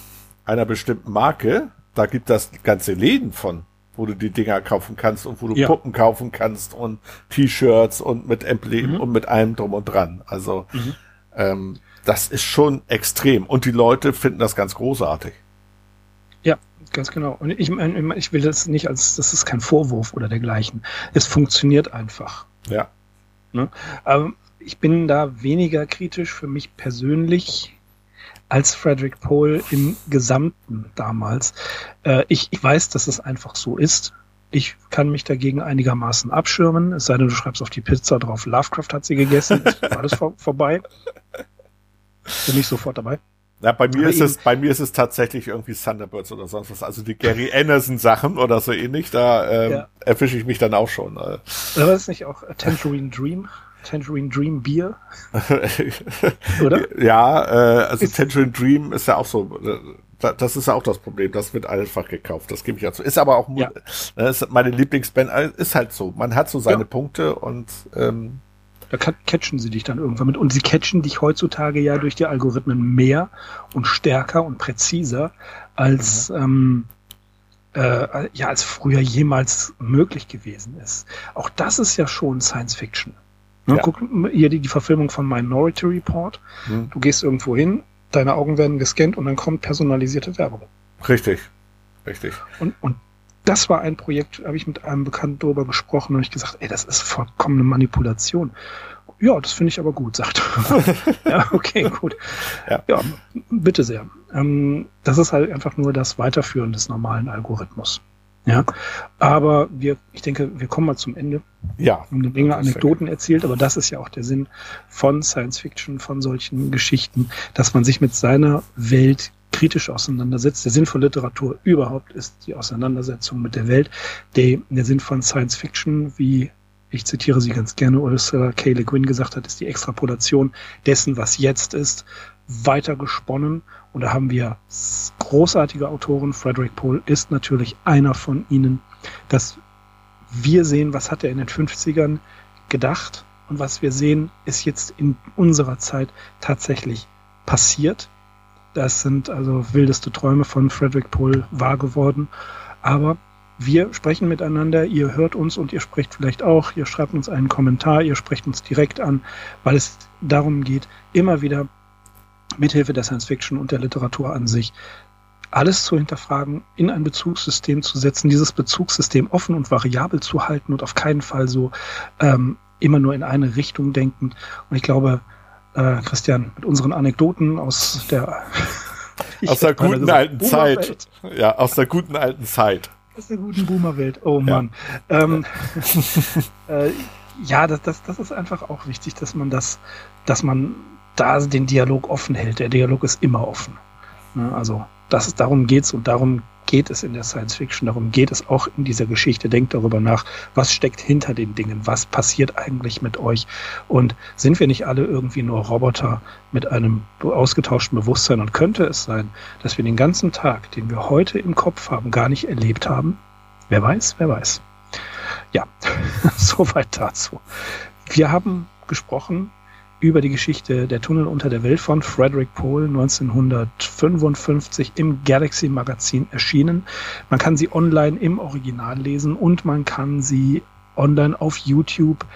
einer bestimmten Marke, da gibt das ganze Läden von wo du die Dinger kaufen kannst und wo du ja. Puppen kaufen kannst und T-Shirts und mit Emblem mhm. und mit allem drum und dran. Also mhm. ähm, das ist schon extrem und die Leute finden das ganz großartig. Ja, ganz genau. Und ich, ich will das nicht als, das ist kein Vorwurf oder dergleichen. Es funktioniert einfach. Ja. Ne? Aber ich bin da weniger kritisch für mich persönlich als Frederick Pohl im Gesamten damals. Äh, ich, ich weiß, dass es einfach so ist. Ich kann mich dagegen einigermaßen abschirmen, es sei denn, du schreibst auf die Pizza drauf, Lovecraft hat sie gegessen, ist alles vor, vorbei. Bin ich sofort dabei. Ja, bei mir Aber ist es, bei mir ist es tatsächlich irgendwie Thunderbirds oder sonst was. Also die Gary Anderson Sachen oder so ähnlich, da ähm, ja. erfische ich mich dann auch schon. Äh. Aber ist nicht auch Tangerine Dream? Tangerine Dream Bier. Oder? Ja, äh, also ist Tangerine Dream ist ja auch so, äh, das ist ja auch das Problem, das wird einfach gekauft, das gebe ich ja zu. Ist aber auch, ja. Ne, ist meine Lieblingsband, äh, ist halt so, man hat so seine ja. Punkte und ähm, da catchen sie dich dann irgendwann mit. Und sie catchen dich heutzutage ja durch die Algorithmen mehr und stärker und präziser als, mhm. ähm, äh, ja, als früher jemals möglich gewesen ist. Auch das ist ja schon Science Fiction. Ne, ja. Guck hier die, die Verfilmung von Minority Report. Hm. Du gehst irgendwo hin, deine Augen werden gescannt und dann kommt personalisierte Werbung. Richtig, richtig. Und, und das war ein Projekt, habe ich mit einem Bekannten darüber gesprochen und ich gesagt, ey, das ist vollkommene Manipulation. Ja, das finde ich aber gut, sagt er. ja, okay, gut. Ja. ja, bitte sehr. Ähm, das ist halt einfach nur das Weiterführen des normalen Algorithmus. Ja, aber wir, ich denke, wir kommen mal zum Ende. Ja. Wir haben eine Menge Anekdoten erzählt, aber das ist ja auch der Sinn von Science Fiction, von solchen Geschichten, dass man sich mit seiner Welt kritisch auseinandersetzt. Der Sinn von Literatur überhaupt ist die Auseinandersetzung mit der Welt. Der, der Sinn von Science Fiction, wie ich zitiere sie ganz gerne, Ursula K. Le Guin gesagt hat, ist die Extrapolation dessen, was jetzt ist, weiter gesponnen und da haben wir großartige Autoren. Frederick Pohl ist natürlich einer von ihnen, dass wir sehen, was hat er in den 50ern gedacht und was wir sehen, ist jetzt in unserer Zeit tatsächlich passiert. Das sind also wildeste Träume von Frederick Pohl wahr geworden. Aber wir sprechen miteinander, ihr hört uns und ihr sprecht vielleicht auch, ihr schreibt uns einen Kommentar, ihr sprecht uns direkt an, weil es darum geht, immer wieder mithilfe der Science Fiction und der Literatur an sich alles zu hinterfragen, in ein Bezugssystem zu setzen, dieses Bezugssystem offen und variabel zu halten und auf keinen Fall so ähm, immer nur in eine Richtung denken. Und ich glaube, äh, Christian, mit unseren Anekdoten aus der aus der guten alten Zeit. Ja, aus der guten alten Zeit. Aus der guten Boomerwelt. Oh Mann. Ja, ähm, äh, ja das, das, das ist einfach auch wichtig, dass man das, dass man da den Dialog offen hält. Der Dialog ist immer offen. Also das ist, darum geht's und darum geht es in der Science Fiction, darum geht es auch in dieser Geschichte. Denkt darüber nach, was steckt hinter den Dingen, was passiert eigentlich mit euch und sind wir nicht alle irgendwie nur Roboter mit einem ausgetauschten Bewusstsein und könnte es sein, dass wir den ganzen Tag, den wir heute im Kopf haben, gar nicht erlebt haben? Wer weiß, wer weiß. Ja, soweit dazu. Wir haben gesprochen über die Geschichte der Tunnel unter der Welt von Frederick Pohl 1955 im Galaxy Magazin erschienen. Man kann sie online im Original lesen und man kann sie online auf YouTube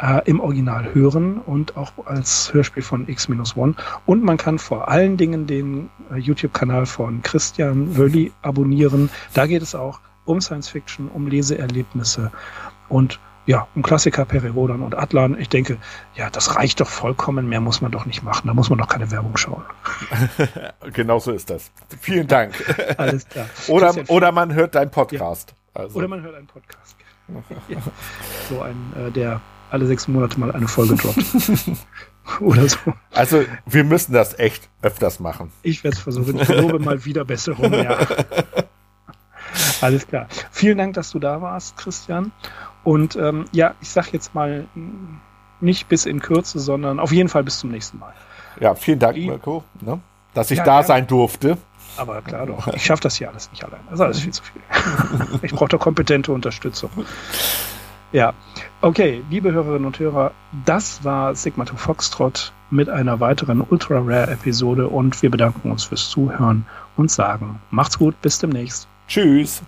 äh, im Original hören und auch als Hörspiel von X-1. Und man kann vor allen Dingen den äh, YouTube-Kanal von Christian Wölli abonnieren. Da geht es auch um Science Fiction, um Leseerlebnisse und ja, um Klassiker, Perirodan und Atlan. Ich denke, ja, das reicht doch vollkommen. Mehr muss man doch nicht machen. Da muss man doch keine Werbung schauen. genau so ist das. Vielen Dank. Alles klar. oder, oder man hört deinen Podcast. Ja. Also. Oder man hört einen Podcast. ja. So ein, äh, der alle sechs Monate mal eine Folge droppt. oder so. Also, wir müssen das echt öfters machen. Ich werde es versuchen. Ich lobe mal wieder Besserung, ja. Alles klar. Vielen Dank, dass du da warst, Christian. Und ähm, ja, ich sag jetzt mal nicht bis in Kürze, sondern auf jeden Fall bis zum nächsten Mal. Ja, vielen Dank, Mirko, ne, dass ich ja, da ja. sein durfte. Aber klar doch, ich schaffe das hier alles nicht allein. Das ist alles viel zu viel. ich brauche da kompetente Unterstützung. Ja, okay, liebe Hörerinnen und Hörer, das war Sigma 2 Foxtrot mit einer weiteren Ultra Rare Episode und wir bedanken uns fürs Zuhören und sagen, macht's gut, bis demnächst. Tschüss.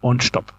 Und stopp.